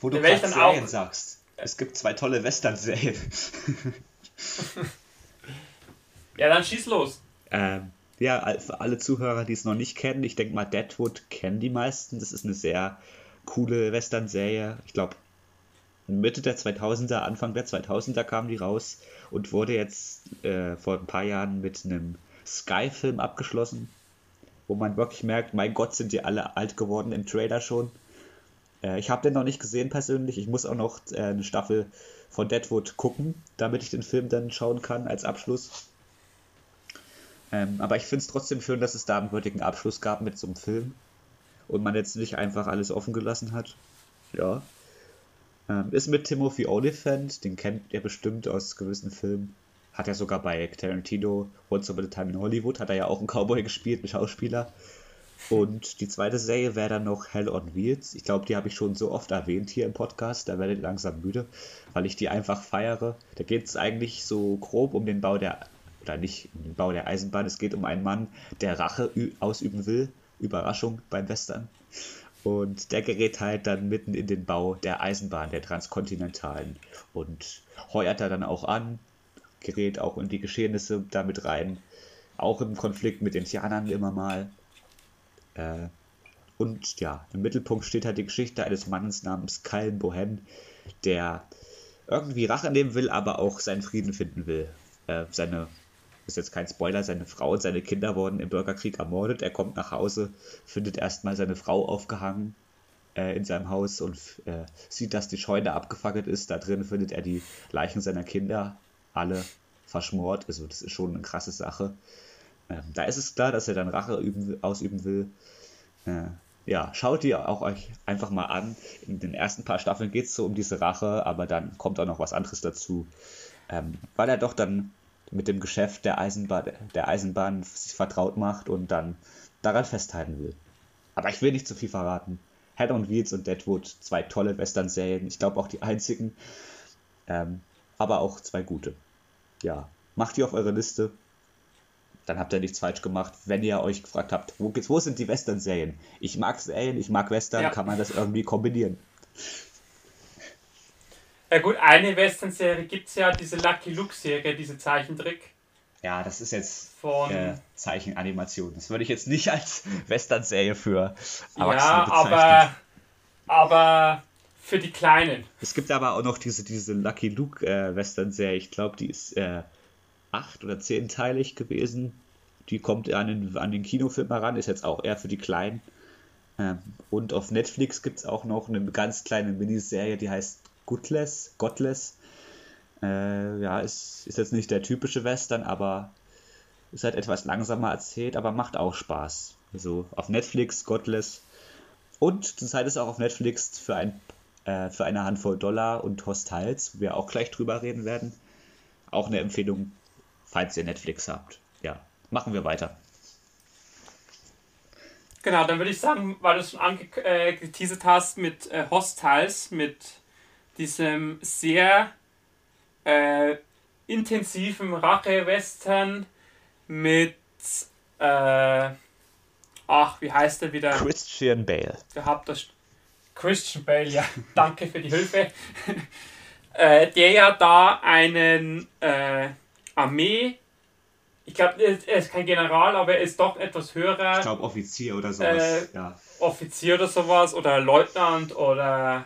Wo du gerade Serien auch, sagst. Es gibt zwei tolle Western-Serien.
ja, dann schieß los.
Ähm, ja, für alle Zuhörer, die es noch nicht kennen, ich denke mal, Deadwood kennen die meisten. Das ist eine sehr coole Western-Serie. Ich glaube, Mitte der 2000er, Anfang der 2000er kam die raus und wurde jetzt äh, vor ein paar Jahren mit einem Sky-Film abgeschlossen, wo man wirklich merkt, mein Gott, sind die alle alt geworden im Trailer schon. Äh, ich habe den noch nicht gesehen persönlich. Ich muss auch noch äh, eine Staffel von Deadwood gucken, damit ich den Film dann schauen kann als Abschluss. Ähm, aber ich finde es trotzdem schön, dass es da einen würdigen Abschluss gab mit so einem Film und man jetzt nicht einfach alles offen gelassen hat. Ja. Ähm, ist mit Timothy Olyphant, den kennt ihr bestimmt aus gewissen Filmen. Hat er sogar bei Tarantino, Once Upon a Time in Hollywood, hat er ja auch einen Cowboy gespielt, einen Schauspieler. Und die zweite Serie wäre dann noch Hell on Wheels. Ich glaube, die habe ich schon so oft erwähnt hier im Podcast. Da werdet ihr langsam müde, weil ich die einfach feiere. Da geht es eigentlich so grob um den Bau der oder nicht um den Bau der Eisenbahn. Es geht um einen Mann, der Rache ausüben will. Überraschung beim Western. Und der gerät halt dann mitten in den Bau der Eisenbahn, der Transkontinentalen. Und heuert da dann auch an, gerät auch in die Geschehnisse damit rein. Auch im Konflikt mit den Indianern immer mal. Äh, und ja, im Mittelpunkt steht halt die Geschichte eines Mannes namens Kallen Bohem, der irgendwie Rache nehmen will, aber auch seinen Frieden finden will. Äh, seine ist jetzt kein Spoiler, seine Frau und seine Kinder wurden im Bürgerkrieg ermordet. Er kommt nach Hause, findet erstmal seine Frau aufgehangen äh, in seinem Haus und äh, sieht, dass die Scheune abgefackelt ist. Da drin findet er die Leichen seiner Kinder, alle verschmort. Also das ist schon eine krasse Sache. Ähm, da ist es klar, dass er dann Rache üben, ausüben will. Äh, ja, schaut die auch euch einfach mal an. In den ersten paar Staffeln geht es so um diese Rache, aber dann kommt auch noch was anderes dazu. Ähm, weil er doch dann mit dem Geschäft der Eisenbahn, der Eisenbahn sich vertraut macht und dann daran festhalten will. Aber ich will nicht zu viel verraten. Head on Wheels und Deadwood, zwei tolle Western-Serien. Ich glaube auch die einzigen. Ähm, aber auch zwei gute. Ja, macht die auf eure Liste. Dann habt ihr nichts falsch gemacht. Wenn ihr euch gefragt habt, wo, wo sind die Western-Serien? Ich mag Serien, ich mag Western, ja. kann man das irgendwie kombinieren.
Ja gut, eine Western-Serie gibt es ja, diese Lucky Luke-Serie, diese Zeichentrick.
Ja, das ist jetzt von äh, Zeichenanimation. Das würde ich jetzt nicht als Western-Serie für
Erwachsene ja, bezeichnen. aber, aber für die Kleinen.
Es gibt aber auch noch diese, diese Lucky Luke äh. Ich glaube, die ist äh, acht- oder zehnteilig gewesen. Die kommt an den, an den Kinofilm heran, ist jetzt auch eher für die Kleinen. Ähm, und auf Netflix gibt es auch noch eine ganz kleine Miniserie, die heißt Gutless, Godless. Äh, ja, ist, ist jetzt nicht der typische Western, aber ist halt etwas langsamer erzählt, aber macht auch Spaß. Also auf Netflix, Godless. Und zurzeit ist auch auf Netflix für, ein, äh, für eine Handvoll Dollar und Hostiles, wo wir auch gleich drüber reden werden. Auch eine Empfehlung, falls ihr Netflix habt. Ja, machen wir weiter.
Genau, dann würde ich sagen, weil du es schon angeteasert äh, hast mit äh, Hostiles, mit diesem sehr äh, intensiven Rache-Western mit äh, ach, wie heißt der wieder?
Christian Bale.
Gehabt das Christian Bale, ja, danke für die Hilfe. äh, der ja da einen äh, Armee, ich glaube, er ist kein General, aber er ist doch etwas höherer.
Ich glaube, Offizier oder sowas. Äh, ja.
Offizier oder sowas oder Leutnant oder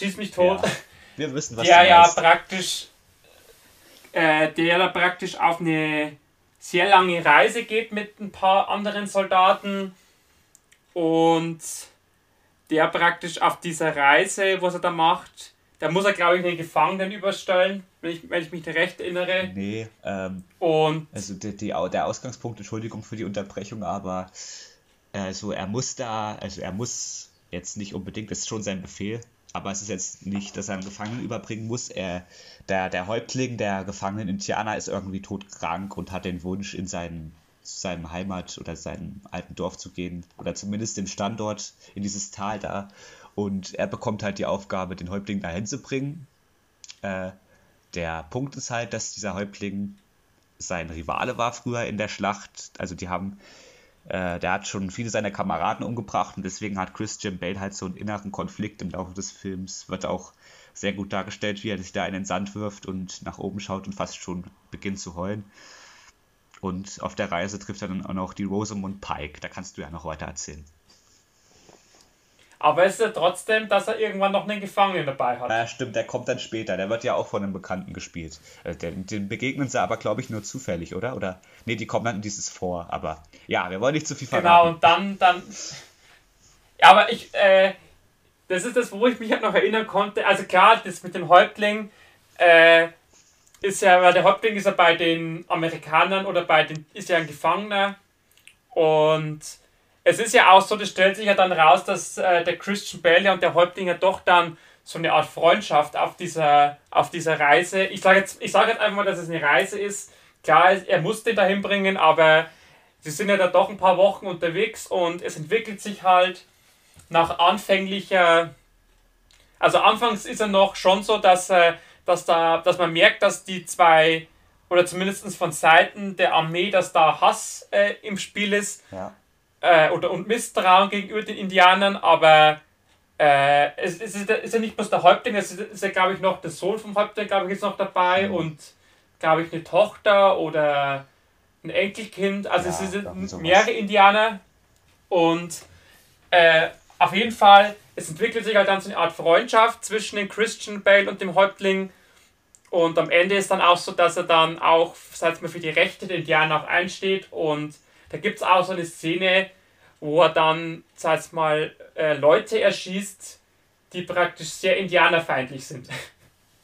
schieß mich tot. Ja.
Wir wissen, was
der ja praktisch, äh, der da praktisch auf eine sehr lange Reise geht mit ein paar anderen Soldaten und der praktisch auf dieser Reise, was er da macht, da muss er, glaube ich, einen Gefangenen überstellen, wenn ich, wenn ich mich recht erinnere.
Nee, ähm,
und
also die, die, der Ausgangspunkt, Entschuldigung für die Unterbrechung, aber also er muss da, also er muss jetzt nicht unbedingt, das ist schon sein Befehl, aber es ist jetzt nicht, dass er einen Gefangenen überbringen muss. Er, der, der Häuptling der Gefangenen in Tiana ist irgendwie todkrank und hat den Wunsch, in seinen, seinem Heimat oder seinem alten Dorf zu gehen. Oder zumindest dem Standort in dieses Tal da. Und er bekommt halt die Aufgabe, den Häuptling dahin zu bringen. Äh, der Punkt ist halt, dass dieser Häuptling sein Rivale war früher in der Schlacht. Also die haben äh, der hat schon viele seiner Kameraden umgebracht und deswegen hat Christian Bale halt so einen inneren Konflikt im Laufe des Films. Wird auch sehr gut dargestellt, wie er sich da in den Sand wirft und nach oben schaut und fast schon beginnt zu heulen. Und auf der Reise trifft er dann auch noch die Rosamund Pike. Da kannst du ja noch weiter erzählen.
Aber es ist ja trotzdem, dass er irgendwann noch einen Gefangenen dabei hat.
Ja, stimmt, der kommt dann später. Der wird ja auch von einem Bekannten gespielt. Äh, den, den begegnen sie aber, glaube ich, nur zufällig, oder? Oder? Nee, die kommen dann in dieses vor. Aber ja, wir wollen nicht zu viel
verraten. Genau, und dann, dann. Ja, aber ich, äh, das ist das, wo ich mich halt noch erinnern konnte. Also klar, das mit dem Häuptling, äh, ist ja, weil der Häuptling ist ja bei den Amerikanern oder bei den, ist ja ein Gefangener. Und es ist ja auch so, das stellt sich ja dann raus, dass äh, der Christian Bale ja und der Häuptling ja doch dann so eine Art Freundschaft auf dieser, auf dieser Reise. Ich sage jetzt, sag jetzt einfach mal, dass es eine Reise ist. Klar, er muss den dahin bringen, aber sie sind ja da doch ein paar Wochen unterwegs und es entwickelt sich halt nach anfänglicher. Also anfangs ist er noch schon so, dass, äh, dass, da, dass man merkt, dass die zwei, oder zumindest von Seiten der Armee, dass da Hass äh, im Spiel ist.
Ja
äh, oder, und Misstrauen gegenüber den Indianern, aber äh, es, es ist, ist, ja nicht bloß der Häuptling, es ist, ist ja, glaube ich, noch der Sohn vom Häuptling, glaube ich, ist noch dabei mhm. und, glaube ich, eine Tochter oder ein Enkelkind. Also ja, es sind mehrere Indianer und äh, auf jeden Fall, es entwickelt sich halt dann so eine Art Freundschaft zwischen dem Christian Bale und dem Häuptling. Und am Ende ist dann auch so, dass er dann auch, sag mal, für die Rechte der Indianer auch einsteht und da gibt es auch so eine Szene, wo er dann, sag mal, äh, Leute erschießt, die praktisch sehr indianerfeindlich sind.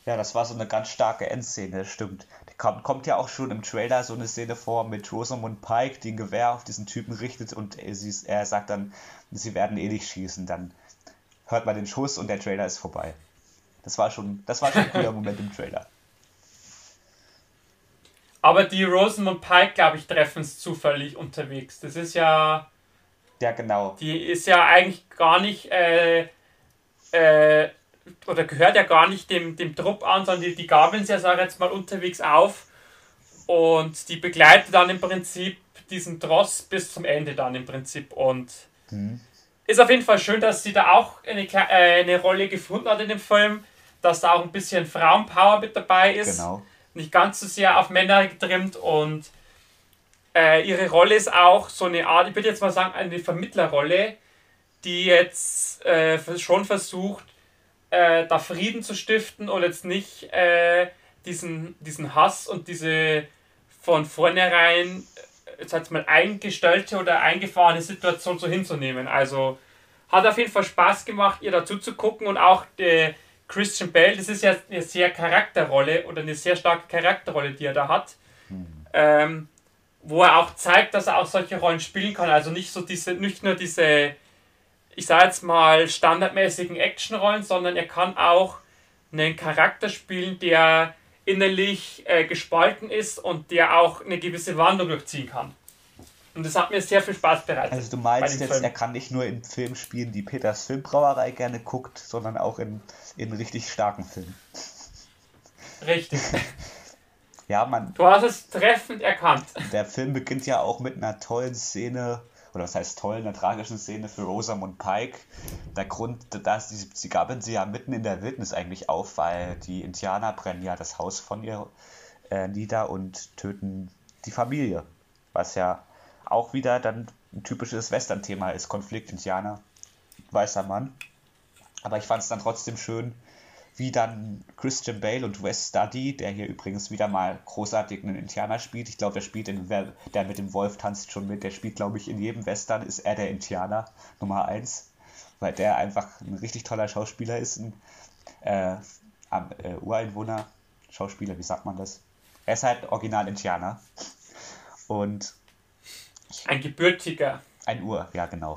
Ja, das war so eine ganz starke Endszene, stimmt. Kommt, kommt ja auch schon im Trailer so eine Szene vor mit Rosamund Pike, die ein Gewehr auf diesen Typen richtet und sie, er sagt dann, sie werden eh nicht schießen. Dann hört man den Schuss und der Trailer ist vorbei. Das war schon, das war schon ein cooler Moment im Trailer.
Aber die Rosamund Pike, glaube ich, treffen es zufällig unterwegs. Das ist ja.
Ja, genau.
Die ist ja eigentlich gar nicht. Äh, äh, oder gehört ja gar nicht dem, dem Trupp an, sondern die, die gabeln sie ja, sag ich jetzt mal, unterwegs auf. Und die begleitet dann im Prinzip diesen Tross bis zum Ende dann im Prinzip. Und mhm. ist auf jeden Fall schön, dass sie da auch eine, äh, eine Rolle gefunden hat in dem Film, dass da auch ein bisschen Frauenpower mit dabei ist.
Genau
nicht ganz so sehr auf Männer getrimmt und äh, ihre Rolle ist auch so eine Art, ich würde jetzt mal sagen, eine Vermittlerrolle, die jetzt äh, schon versucht, äh, da Frieden zu stiften und jetzt nicht äh, diesen, diesen Hass und diese von vornherein äh, jetzt mal eingestellte oder eingefahrene Situation so hinzunehmen. Also hat auf jeden Fall Spaß gemacht, ihr dazu zu gucken und auch die, Christian Bale, das ist ja eine sehr Charakterrolle oder eine sehr starke Charakterrolle, die er da hat. Mhm. Ähm, wo er auch zeigt, dass er auch solche Rollen spielen kann. Also nicht so diese, nicht nur diese, ich sage jetzt mal, standardmäßigen Actionrollen, sondern er kann auch einen Charakter spielen, der innerlich äh, gespalten ist und der auch eine gewisse Wandlung durchziehen kann. Und das hat mir sehr viel Spaß bereitet.
Also du meinst jetzt, Film. er kann nicht nur in Filmen spielen, die Peters Filmbrauerei gerne guckt, sondern auch in, in richtig starken Filmen.
Richtig.
ja, man.
Du hast es treffend erkannt.
Der Film beginnt ja auch mit einer tollen Szene, oder was heißt toll, einer tragischen Szene für Rosamund Pike. Der Grund, dass sie, sie gaben sie ja mitten in der Wildnis eigentlich auf, weil die Indianer brennen ja das Haus von ihr äh, nieder und töten die Familie. Was ja auch wieder dann ein typisches Western-Thema ist, Konflikt, Indianer, weißer Mann. Aber ich fand es dann trotzdem schön, wie dann Christian Bale und Wes Study, der hier übrigens wieder mal großartig einen Indianer spielt. Ich glaube, der spielt in, der mit dem Wolf tanzt schon mit. Der spielt, glaube ich, in jedem Western ist er der Indianer Nummer 1, weil der einfach ein richtig toller Schauspieler ist, ein äh, äh, Ureinwohner, Schauspieler, wie sagt man das? Er ist halt original Indianer. Und
ein gebürtiger.
Ein Ur, ja, genau.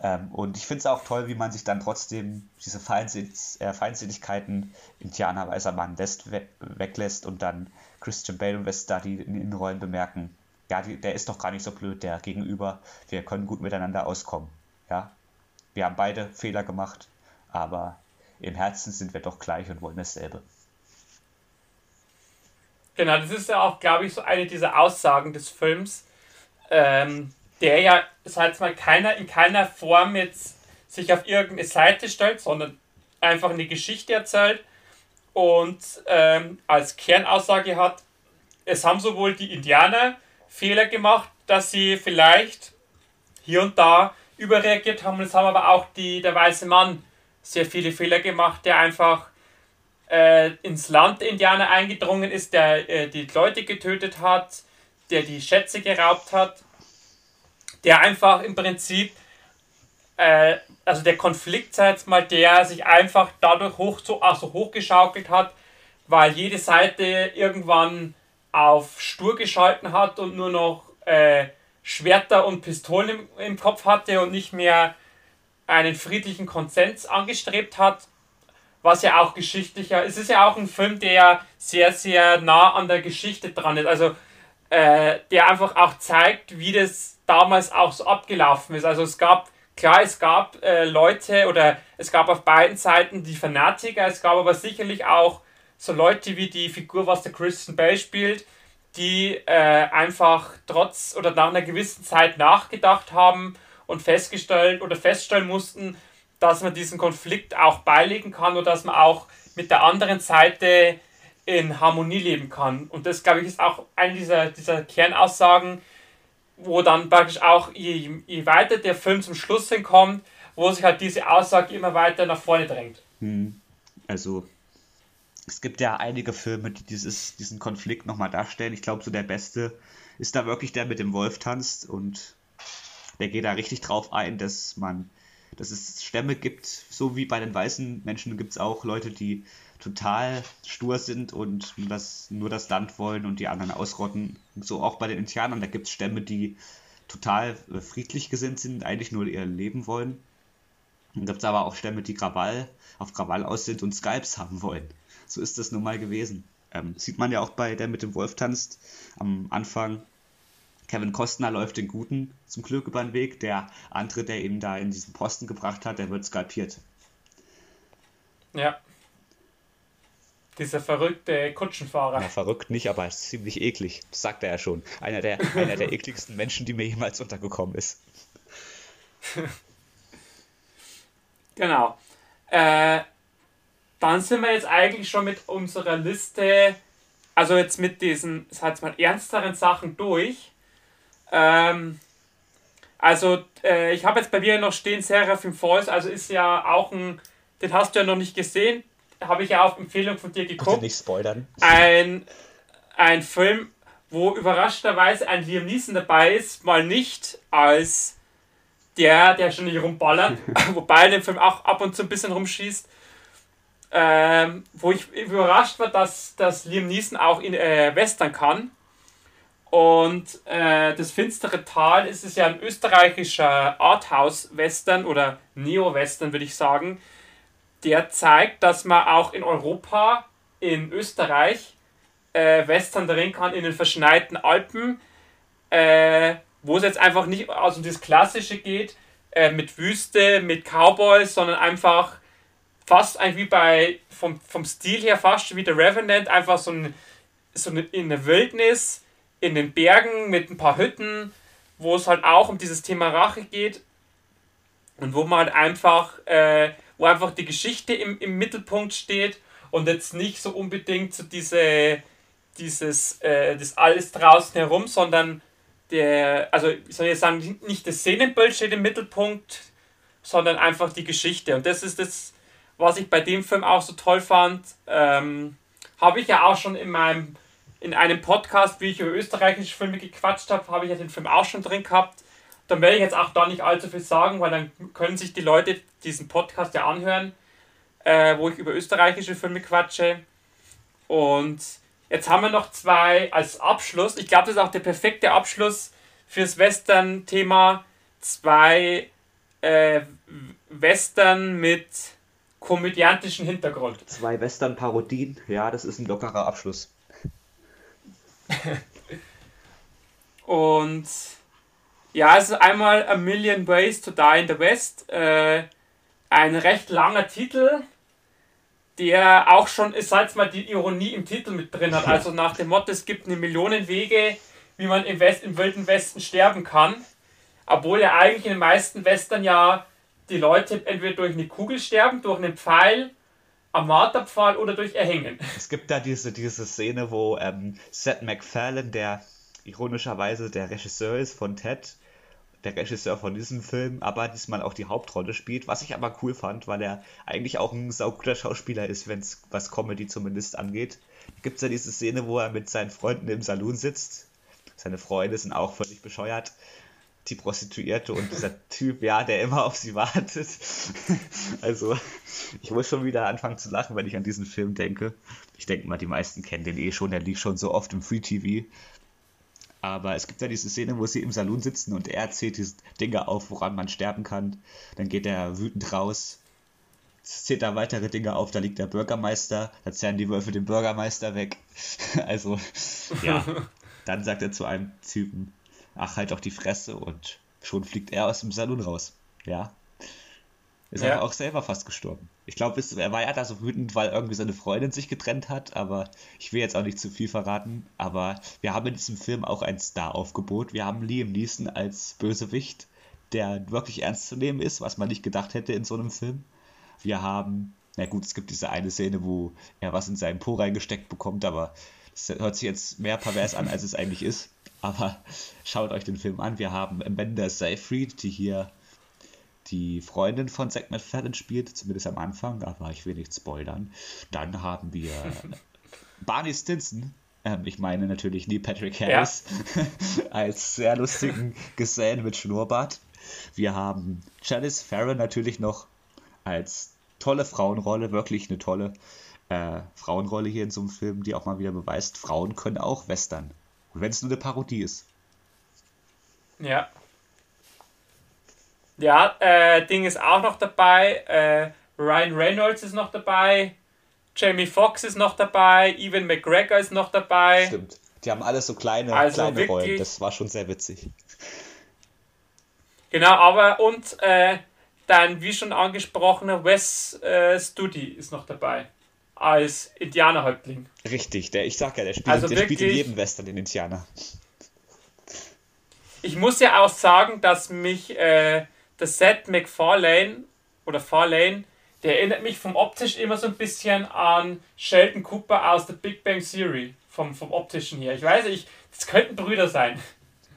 Ähm, und ich finde es auch toll, wie man sich dann trotzdem diese Feindsinn äh, Feindseligkeiten Indianer, weißer Mann West we weglässt und dann Christian Bale und West da die in den Rollen bemerken, ja, die, der ist doch gar nicht so blöd, der Gegenüber, wir können gut miteinander auskommen. Ja, wir haben beide Fehler gemacht, aber im Herzen sind wir doch gleich und wollen dasselbe.
Genau, das ist ja auch, glaube ich, so eine dieser Aussagen des Films, ähm, der ja, sag mal, keiner in keiner Form jetzt sich auf irgendeine Seite stellt, sondern einfach eine Geschichte erzählt und ähm, als Kernaussage hat, es haben sowohl die Indianer Fehler gemacht, dass sie vielleicht hier und da überreagiert haben, es haben aber auch die, der weiße Mann sehr viele Fehler gemacht, der einfach äh, ins Land der Indianer eingedrungen ist, der äh, die Leute getötet hat, der die Schätze geraubt hat, der einfach im Prinzip, äh, also der Konflikt, sag jetzt mal, der sich einfach dadurch hoch, so, also hochgeschaukelt hat, weil jede Seite irgendwann auf stur geschalten hat und nur noch äh, Schwerter und Pistolen im, im Kopf hatte und nicht mehr einen friedlichen Konsens angestrebt hat, was ja auch geschichtlicher, es ist ja auch ein Film, der sehr, sehr nah an der Geschichte dran ist. Also äh, der einfach auch zeigt, wie das damals auch so abgelaufen ist. Also es gab, klar, es gab äh, Leute oder es gab auf beiden Seiten die Fanatiker, es gab aber sicherlich auch so Leute wie die Figur, was der Christian Bale spielt, die äh, einfach trotz oder nach einer gewissen Zeit nachgedacht haben und festgestellt oder feststellen mussten, dass man diesen Konflikt auch beilegen kann oder dass man auch mit der anderen Seite in Harmonie leben kann. Und das, glaube ich, ist auch eine dieser, dieser Kernaussagen, wo dann praktisch auch, je, je weiter der Film zum Schluss hinkommt, wo sich halt diese Aussage immer weiter nach vorne drängt.
Hm. Also, es gibt ja einige Filme, die dieses, diesen Konflikt nochmal darstellen. Ich glaube, so der beste ist da wirklich der mit dem Wolf tanzt und der geht da richtig drauf ein, dass man, dass es Stämme gibt, so wie bei den weißen Menschen gibt es auch Leute, die total stur sind und nur das, nur das Land wollen und die anderen ausrotten. So auch bei den Indianern, da gibt es Stämme, die total äh, friedlich gesinnt sind, eigentlich nur ihr Leben wollen. Dann gibt es aber auch Stämme, die Krawall, auf Krawall aus sind und Skypes haben wollen. So ist das nun mal gewesen. Ähm, sieht man ja auch bei der mit dem Wolf tanzt. Am Anfang, Kevin Costner läuft den Guten zum Glück über den Weg. Der andere, der ihn da in diesen Posten gebracht hat, der wird skalpiert.
Ja. Dieser verrückte Kutschenfahrer.
Ja, verrückt nicht, aber ziemlich eklig. Das sagt er ja schon. Einer der, einer der ekligsten Menschen, die mir jemals untergekommen ist.
genau. Äh, dann sind wir jetzt eigentlich schon mit unserer Liste, also jetzt mit diesen, sag mal, ernsteren Sachen durch. Ähm, also, äh, ich habe jetzt bei mir noch stehen Seraphim Falls, also ist ja auch ein, den hast du ja noch nicht gesehen, habe ich ja auf Empfehlung von dir geguckt. Bitte
nicht spoilern.
Ein, ein Film, wo überraschenderweise ein Liam Neeson dabei ist, mal nicht als der, der schon nicht rumballert, wobei er den Film auch ab und zu ein bisschen rumschießt. Ähm, wo ich überrascht war, dass, dass Liam Neeson auch in äh, Western kann. Und äh, das finstere Tal ist es ja ein österreichischer Arthouse-Western oder Neo-Western, würde ich sagen. Der zeigt, dass man auch in Europa, in Österreich, äh, Western drehen kann in den verschneiten Alpen, äh, wo es jetzt einfach nicht also das Klassische geht, äh, mit Wüste, mit Cowboys, sondern einfach fast wie bei, vom, vom Stil her fast wie der Revenant, einfach so, ein, so eine, in der Wildnis, in den Bergen mit ein paar Hütten, wo es halt auch um dieses Thema Rache geht und wo man halt einfach, äh, wo einfach die Geschichte im, im Mittelpunkt steht und jetzt nicht so unbedingt so diese, dieses, äh, das alles draußen herum, sondern der, also ich soll jetzt sagen, nicht das Szenenbild steht im Mittelpunkt, sondern einfach die Geschichte. Und das ist das, was ich bei dem Film auch so toll fand. Ähm, habe ich ja auch schon in meinem, in einem Podcast, wie ich über österreichische Filme gequatscht habe, habe ich ja den Film auch schon drin gehabt. Dann werde ich jetzt auch da nicht allzu viel sagen, weil dann können sich die Leute diesen Podcast ja anhören, äh, wo ich über österreichische Filme quatsche. Und Jetzt haben wir noch zwei als Abschluss. Ich glaube, das ist auch der perfekte Abschluss fürs Western-Thema. Zwei äh, Western mit komödiantischen Hintergrund.
Zwei Western-Parodien, ja, das ist ein lockerer Abschluss.
Und ja, es ist einmal A Million Ways to Die in the West. Äh, ein recht langer Titel, der auch schon, ich sag mal, die Ironie im Titel mit drin hat. Also nach dem Motto, es gibt eine Million Wege, wie man im, West, im Wilden Westen sterben kann. Obwohl ja eigentlich in den meisten Western ja die Leute entweder durch eine Kugel sterben, durch einen Pfeil, am Marterpfahl oder durch Erhängen.
Es gibt da diese, diese Szene, wo ähm, Seth MacFarlane, der ironischerweise der Regisseur ist von Ted, der Regisseur von diesem Film, aber diesmal auch die Hauptrolle spielt, was ich aber cool fand, weil er eigentlich auch ein sauguter Schauspieler ist, wenn es was Comedy zumindest angeht. Da gibt es ja diese Szene, wo er mit seinen Freunden im Saloon sitzt. Seine Freunde sind auch völlig bescheuert. Die Prostituierte und dieser Typ, ja, der immer auf sie wartet. also, ich muss schon wieder anfangen zu lachen, wenn ich an diesen Film denke. Ich denke mal, die meisten kennen den eh schon, der lief schon so oft im Free TV. Aber es gibt ja diese Szene, wo sie im Salon sitzen und er zählt diese Dinge auf, woran man sterben kann. Dann geht er wütend raus, zählt da weitere Dinge auf, da liegt der Bürgermeister, da zerren die Wölfe den Bürgermeister weg. also, ja. Dann sagt er zu einem Typen, ach, halt doch die Fresse und schon fliegt er aus dem Salon raus. Ja, ist ja. er auch selber fast gestorben. Ich glaube, er war ja da so wütend, weil irgendwie seine Freundin sich getrennt hat, aber ich will jetzt auch nicht zu viel verraten. Aber wir haben in diesem Film auch ein Star-Aufgebot. Wir haben Liam Neeson als Bösewicht, der wirklich ernst zu nehmen ist, was man nicht gedacht hätte in so einem Film. Wir haben, na gut, es gibt diese eine Szene, wo er was in seinen Po reingesteckt bekommt, aber das hört sich jetzt mehr pervers an, als es eigentlich ist. Aber schaut euch den Film an. Wir haben Amanda Seyfried, die hier die Freundin von Zack McFadden spielt, zumindest am Anfang, aber ich will nicht spoilern. Dann haben wir Barney Stinson, ähm, ich meine natürlich nie Patrick Harris, ja. als sehr lustigen Gesellen mit Schnurrbart. Wir haben Janice Farron natürlich noch als tolle Frauenrolle, wirklich eine tolle äh, Frauenrolle hier in so einem Film, die auch mal wieder beweist, Frauen können auch Western. Und wenn es nur eine Parodie ist.
Ja, ja, äh, Ding ist auch noch dabei. Äh, Ryan Reynolds ist noch dabei. Jamie Foxx ist noch dabei. Evan McGregor ist noch dabei.
Stimmt. Die haben alle so kleine, also kleine Rollen. Das war schon sehr witzig.
Genau, aber und äh, dann, wie schon angesprochener, Wes äh, Studi ist noch dabei. Als Indianerhäuptling.
Richtig, der, ich sag ja, der spielt, also der spielt in jedem Western den Indianer.
Ich muss ja auch sagen, dass mich äh, der Seth MacFarlane oder Farlane, der erinnert mich vom optisch immer so ein bisschen an Sheldon Cooper aus der Big Bang Theory. Vom, vom optischen her. Ich weiß nicht, das könnten Brüder sein.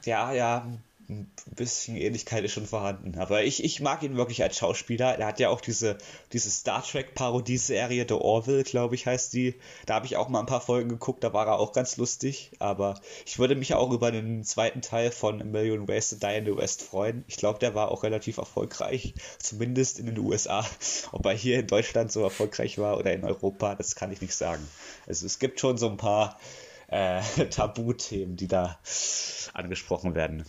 Ja, ja, ein bisschen Ähnlichkeit ist schon vorhanden. Aber ich, ich mag ihn wirklich als Schauspieler. Er hat ja auch diese, diese Star Trek-Parodie-Serie, The Orville, glaube ich, heißt die. Da habe ich auch mal ein paar Folgen geguckt, da war er auch ganz lustig. Aber ich würde mich auch über den zweiten Teil von A Million Ways to Die in the West freuen. Ich glaube, der war auch relativ erfolgreich, zumindest in den USA. Ob er hier in Deutschland so erfolgreich war oder in Europa, das kann ich nicht sagen. Also es gibt schon so ein paar äh, Tabuthemen, die da angesprochen werden.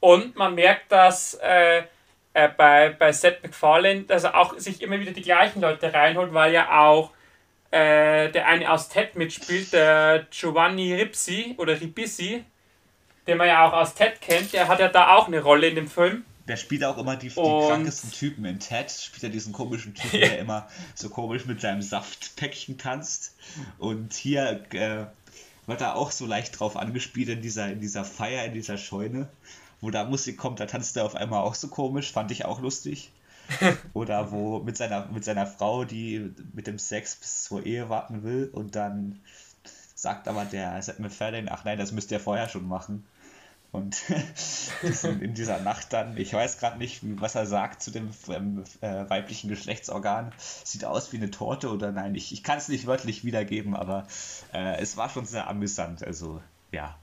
Und man merkt, dass äh, äh, bei, bei Seth MacFarlane, dass er auch sich immer wieder die gleichen Leute reinholt, weil ja auch äh, der eine aus Ted mitspielt, der Giovanni Ripsi oder Ribisi, den man ja auch aus Ted kennt, der hat ja da auch eine Rolle in dem Film.
Der spielt auch immer die, die krankesten Typen in Ted. Spielt er diesen komischen Typen, der immer so komisch mit seinem Saftpäckchen tanzt. Und hier äh, wird er auch so leicht drauf angespielt in dieser, in dieser Feier, in dieser Scheune. Wo da Musik kommt, da tanzt er auf einmal auch so komisch. Fand ich auch lustig. Oder wo mit seiner, mit seiner Frau, die mit dem Sex bis zur Ehe warten will und dann sagt aber der Seth MacFarlane, ach nein, das müsst ihr vorher schon machen. Und in dieser Nacht dann, ich weiß gerade nicht, was er sagt zu dem ähm, äh, weiblichen Geschlechtsorgan. Sieht aus wie eine Torte oder nein, ich, ich kann es nicht wörtlich wiedergeben, aber äh, es war schon sehr amüsant. Also, ja.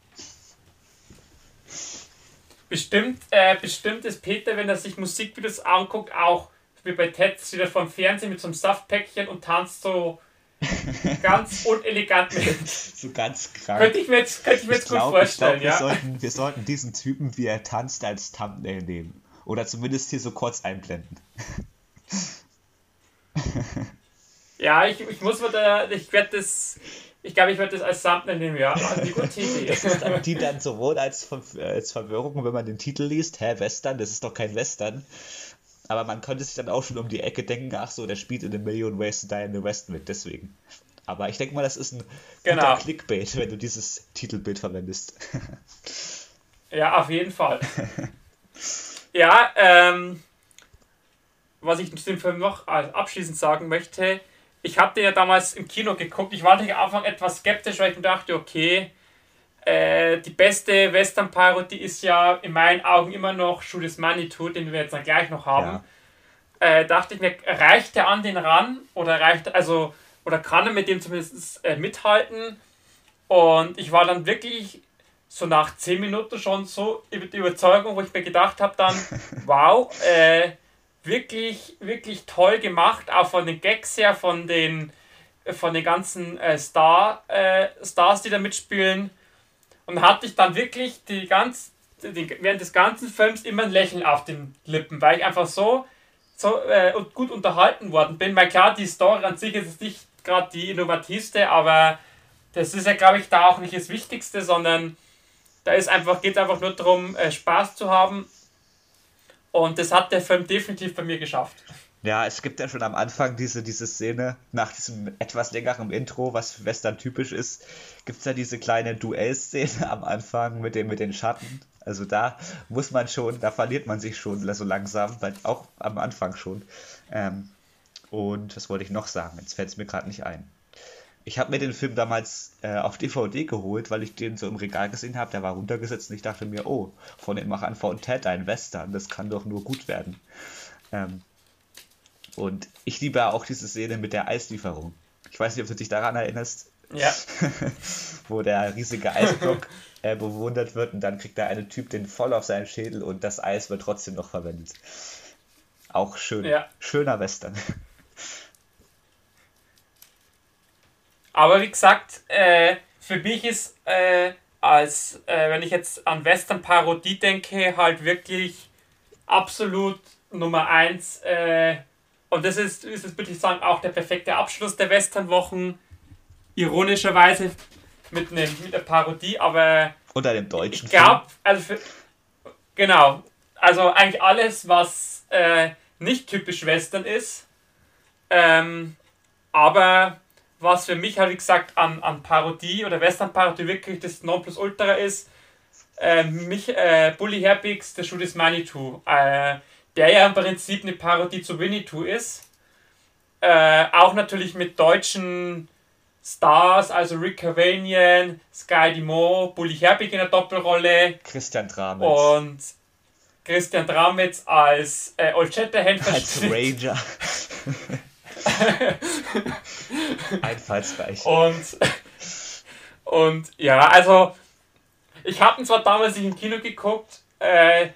Bestimmt, äh, bestimmt ist Peter, wenn er sich Musikvideos anguckt, auch wie bei Ted, wieder vom Fernsehen mit so einem Saftpäckchen und tanzt so ganz unelegant mit.
So ganz krank.
Könnte ich mir jetzt, könnte ich mir jetzt ich gut glaub, vorstellen,
ich glaub, ja. Wir sollten, wir sollten diesen Typen, wie er tanzt, als Thumbnail nehmen. Oder zumindest hier so kurz einblenden.
ja, ich, ich muss mir da, ich werde das, ich glaube, ich werde das als Thumbnail nehmen, ja. Also die gute Idee.
Das ist dann, die dann sowohl als, als Verwirrung, wenn man den Titel liest, hä, Western, das ist doch kein Western. Aber man könnte sich dann auch schon um die Ecke denken, ach so, der spielt in A Million Ways to Die in the West mit, deswegen. Aber ich denke mal, das ist ein genau. guter Clickbait, wenn du dieses Titelbild verwendest.
ja, auf jeden Fall. ja, ähm, was ich zu dem Film noch abschließend sagen möchte, ich habe den ja damals im Kino geguckt. Ich war am Anfang etwas skeptisch, weil ich mir dachte, okay, äh, die beste Western-Parodie ist ja in meinen Augen immer noch Shoot is Manitou, den wir jetzt dann gleich noch haben. Ja. Äh, dachte ich mir, reicht der an den ran oder reicht, also, oder kann er mit dem zumindest äh, mithalten? Und ich war dann wirklich so nach 10 Minuten schon so über die Überzeugung, wo ich mir gedacht habe, dann, wow, äh, wirklich, wirklich toll gemacht, auch von den Gags her, von den, von den ganzen äh, Star, äh, Stars, die da mitspielen. Und hatte ich dann wirklich die ganz, die, während des ganzen Films immer ein Lächeln auf den Lippen, weil ich einfach so, so äh, gut unterhalten worden bin. Weil klar, die Story an sich ist nicht gerade die innovativste, aber das ist ja, glaube ich, da auch nicht das Wichtigste, sondern da ist einfach, geht einfach nur darum, äh, Spaß zu haben. Und das hat der Film definitiv bei mir geschafft.
Ja, es gibt ja schon am Anfang diese, diese Szene, nach diesem etwas längeren Intro, was Western typisch ist, gibt es ja diese kleine Duellszene am Anfang mit, dem, mit den Schatten. Also da muss man schon, da verliert man sich schon so langsam, weil auch am Anfang schon. Ähm, und was wollte ich noch sagen? Jetzt fällt es mir gerade nicht ein. Ich habe mir den Film damals äh, auf DVD geholt, weil ich den so im Regal gesehen habe. Der war runtergesetzt und ich dachte mir, oh, von den Machern von Ted ein Western, das kann doch nur gut werden. Ähm, und ich liebe auch diese Szene mit der Eislieferung. Ich weiß nicht, ob du dich daran erinnerst.
Ja.
wo der riesige Eisblock äh, bewundert wird und dann kriegt der eine Typ den voll auf seinen Schädel und das Eis wird trotzdem noch verwendet. Auch schön. Ja. Schöner Western.
Aber wie gesagt, äh, für mich ist äh, als, äh, wenn ich jetzt an Western-Parodie denke, halt wirklich absolut Nummer 1 äh, und das ist, ist würde ich sagen, auch der perfekte Abschluss der Westernwochen. Ironischerweise mit, einem, mit einer Parodie, aber.
Oder dem deutschen
Ich glaube, also für, genau. Also eigentlich alles, was äh, nicht typisch Western ist. Ähm, aber was für mich halt, wie gesagt, an, an Parodie oder Western-Parodie wirklich das Nonplusultra ist, äh, mich, äh, Bully Herbigs, The Shoot is Manitou. Äh, der ja im Prinzip eine Parodie zu Winnetou ist. Äh, auch natürlich mit deutschen Stars, also Rick Cavanian, Sky Dimo, Bully Herbig in der Doppelrolle.
Christian Dramitz.
Und Christian Dramitz als äh, Old Shatterhand
Als Ranger. Einfallsreich.
Und, und ja, also ich habe ihn zwar damals nicht im Kino geguckt, äh,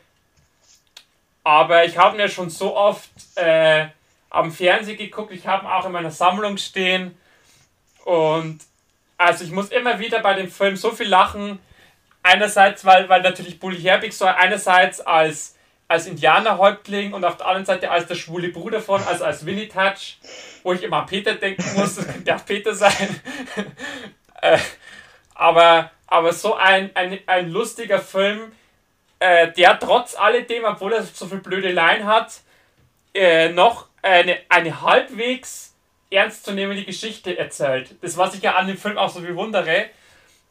aber ich habe ihn ja schon so oft äh, am Fernsehen geguckt. Ich habe ihn auch in meiner Sammlung stehen. Und Also ich muss immer wieder bei dem Film so viel lachen. Einerseits, weil, weil natürlich Bully Herbig so einerseits als, als Indianerhäuptling und auf der anderen Seite als der schwule Bruder von, also als Winnie Touch, wo ich immer an Peter denken muss, das könnte auch Peter sein. äh, aber, aber so ein, ein, ein lustiger Film, äh, der trotz alledem, obwohl er so viel blöde Line hat, äh, noch eine, eine halbwegs ernstzunehmende Geschichte erzählt. Das, was ich ja an dem Film auch so bewundere,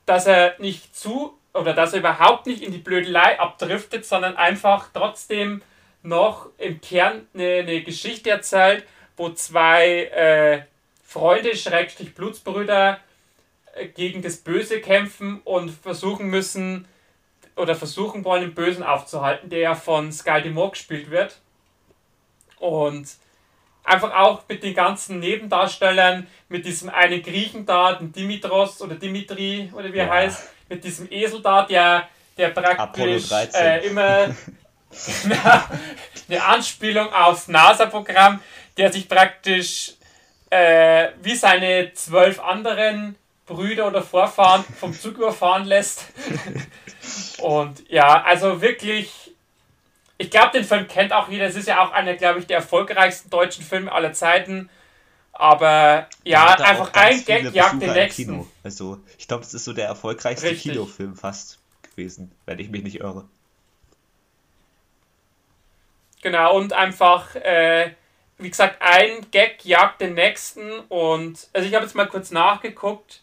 dass er nicht zu oder dass er überhaupt nicht in die Blödelei abdriftet, sondern einfach trotzdem noch im Kern eine, eine Geschichte erzählt, wo zwei äh, Freunde, Schrägstrich Blutsbrüder, äh, gegen das Böse kämpfen und versuchen müssen oder versuchen wollen, den Bösen aufzuhalten, der ja von Sky Demore gespielt wird. Und einfach auch mit den ganzen Nebendarstellern, mit diesem einen Griechen da, den Dimitros oder Dimitri oder wie er ja. heißt, mit diesem Esel da, der, der praktisch äh, immer eine Anspielung aufs NASA-Programm, der sich praktisch äh, wie seine zwölf anderen Brüder oder Vorfahren vom Zug überfahren lässt. Und ja, also wirklich ich glaube, den Film kennt auch jeder. Es ist ja auch einer, glaube ich, der erfolgreichsten deutschen Filme aller Zeiten. Aber ja, einfach ein Gag jagt den nächsten.
Also, ich glaube, es ist so der erfolgreichste Richtig. Kinofilm fast gewesen, wenn ich mich nicht irre.
Genau, und einfach, äh, wie gesagt, ein Gag jagt den nächsten. Und also ich habe jetzt mal kurz nachgeguckt.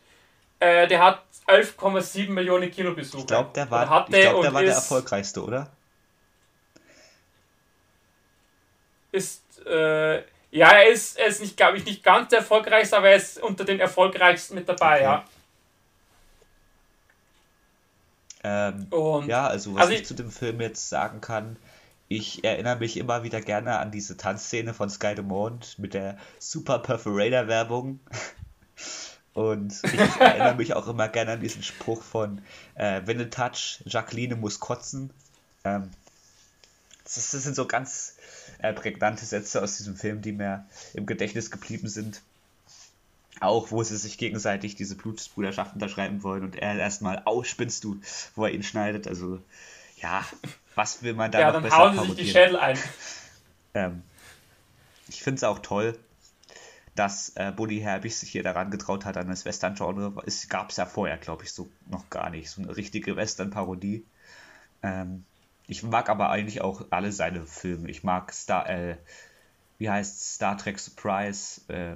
Äh, der hat 11,7 Millionen Kinobesucher. Ich
glaube, der war, ich glaub, der, war der erfolgreichste, oder?
ist, äh, ja, er ist, er ist nicht, glaube ich, nicht ganz der erfolgreichste, aber er ist unter den erfolgreichsten mit dabei, okay. ja.
Ähm, Und, ja, also was also ich, ich zu dem Film jetzt sagen kann, ich erinnere mich immer wieder gerne an diese Tanzszene von Sky Mond mit der Super Perforator Werbung. Und ich erinnere mich auch immer gerne an diesen Spruch von äh, Wenn du touch, Jacqueline muss kotzen. Ähm, das, das, sind so ganz äh, prägnante Sätze aus diesem Film, die mir im Gedächtnis geblieben sind. Auch wo sie sich gegenseitig diese Blutsbruderschaft unterschreiben wollen und er erstmal ausspinnst du, wo er ihn schneidet. Also, ja, was will man da ja, noch dann besser hauen sie sich die Schädel ein. ähm, ich finde es auch toll, dass äh, Buddy Herbig sich hier daran getraut hat an das Western-Genre. Es gab es ja vorher, glaube ich, so noch gar nicht. So eine richtige Western-Parodie. Ähm, ich mag aber eigentlich auch alle seine Filme. Ich mag Star, äh, wie heißt Star Trek Surprise, äh,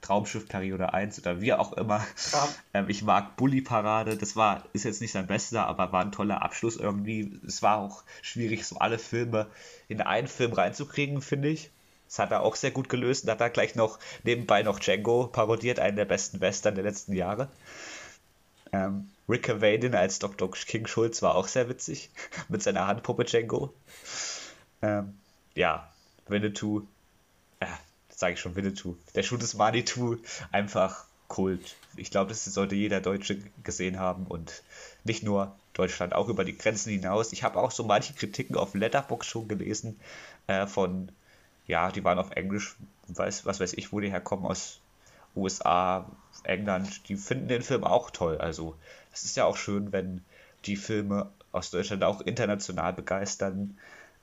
Traumschiff Periode 1 oder wie auch immer. Ja. Ähm, ich mag Bully Parade. Das war, ist jetzt nicht sein bester, aber war ein toller Abschluss irgendwie. Es war auch schwierig, so alle Filme in einen Film reinzukriegen, finde ich. Das hat er auch sehr gut gelöst und hat er gleich noch nebenbei noch Django parodiert, einen der besten Western der letzten Jahre. Ähm, Rick Cavadin als Dr. King Schulz war auch sehr witzig. Mit seiner Handpuppe Django. Ähm, ja, Winnetou. Das sage ich schon, Winnetou. Der Schuh des Manitou. Einfach Kult. Ich glaube, das sollte jeder Deutsche gesehen haben und nicht nur Deutschland, auch über die Grenzen hinaus. Ich habe auch so manche Kritiken auf Letterbox schon gelesen äh, von, ja, die waren auf Englisch, weiß, was weiß ich, wo die herkommen, aus USA, England, die finden den Film auch toll. Also es ist ja auch schön, wenn die Filme aus Deutschland auch international begeistern.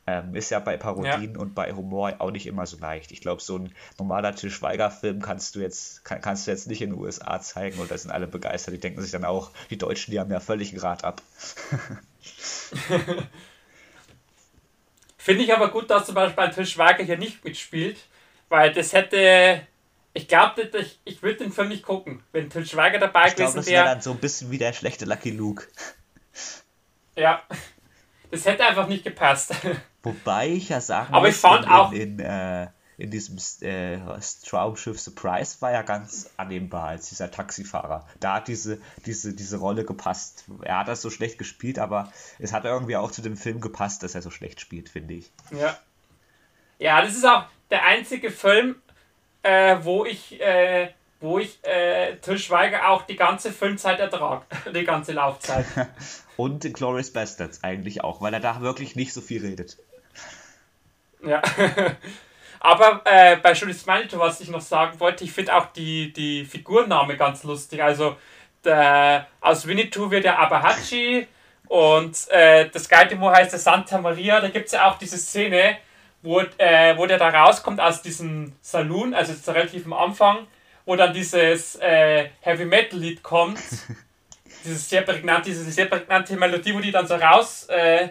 Ähm, ist ja bei Parodien ja. und bei Humor auch nicht immer so leicht. Ich glaube, so ein normaler Til Schweiger-Film kannst du jetzt kann, kannst du jetzt nicht in den USA zeigen und da sind alle begeistert. Die denken sich dann auch, die Deutschen, die haben ja völlig einen Grad ab.
Finde ich aber gut, dass zum Beispiel ein Til Schweiger hier nicht mitspielt, weil das hätte ich glaube, ich, ich würde den Film nicht gucken, wenn Til Schweiger dabei
ich gewesen wäre. Das wäre dann so ein bisschen wie der schlechte Lucky Luke.
Ja, das hätte einfach nicht gepasst.
Wobei ich ja sagen
Aber muss, ich fand in, auch
in, in, äh, in diesem äh, Traumschiff Surprise war ja ganz annehmbar als dieser Taxifahrer. Da hat diese, diese, diese Rolle gepasst. Er hat das so schlecht gespielt, aber es hat irgendwie auch zu dem Film gepasst, dass er so schlecht spielt, finde ich.
Ja. Ja, das ist auch der einzige Film, äh, wo ich, äh, wo ich äh, Til Schweiger auch die ganze Filmzeit ertrag, die ganze Laufzeit.
Und Glorious Bastards eigentlich auch, weil er da wirklich nicht so viel redet.
Ja. Aber äh, bei Judith Manitou, was ich noch sagen wollte, ich finde auch die, die Figurname ganz lustig. Also der, aus Winnetou wird der Abahachi und äh, das Geitimo heißt der Santa Maria. Da gibt es ja auch diese Szene, wo, äh, wo der da rauskommt aus diesem Saloon, also jetzt relativ am Anfang, wo dann dieses äh, Heavy Metal Lied kommt. dieses sehr prägnante, diese sehr prägnante Melodie, wo die dann so raus äh,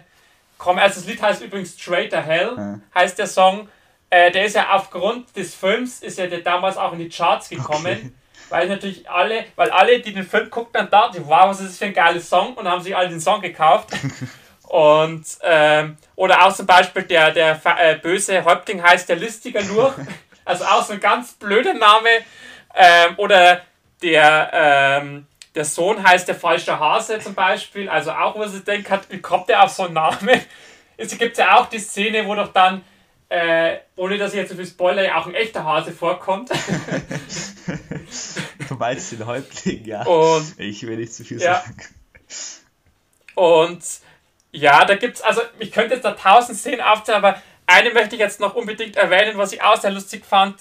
kommen. Also das Lied heißt übrigens Straighter Hell, ja. heißt der Song. Äh, der ist ja aufgrund des Films, ist ja der damals auch in die Charts gekommen. Okay. Weil natürlich alle, weil alle, die den Film gucken, dann dachten, wow, was ist das für ein geiles Song und haben sich alle den Song gekauft. und ähm, oder auch zum Beispiel der, der äh, böse Häuptling heißt der Listiger Lurch. also auch so ein ganz blöder Name. Ähm, oder der, ähm, der Sohn heißt der falsche Hase zum Beispiel. Also auch, wo sie denkt hat, wie kommt der auf so einen Namen? Es gibt ja auch die Szene, wo doch dann äh, ohne dass ich jetzt so viel Spoiler, auch ein echter Hase vorkommt.
du meinst den Häuptling, ja.
Und,
ich will nicht zu viel
ja.
sagen.
Und ja, da gibt's, also ich könnte jetzt da tausend Szenen aufzählen, aber eine möchte ich jetzt noch unbedingt erwähnen, was ich auch sehr lustig fand.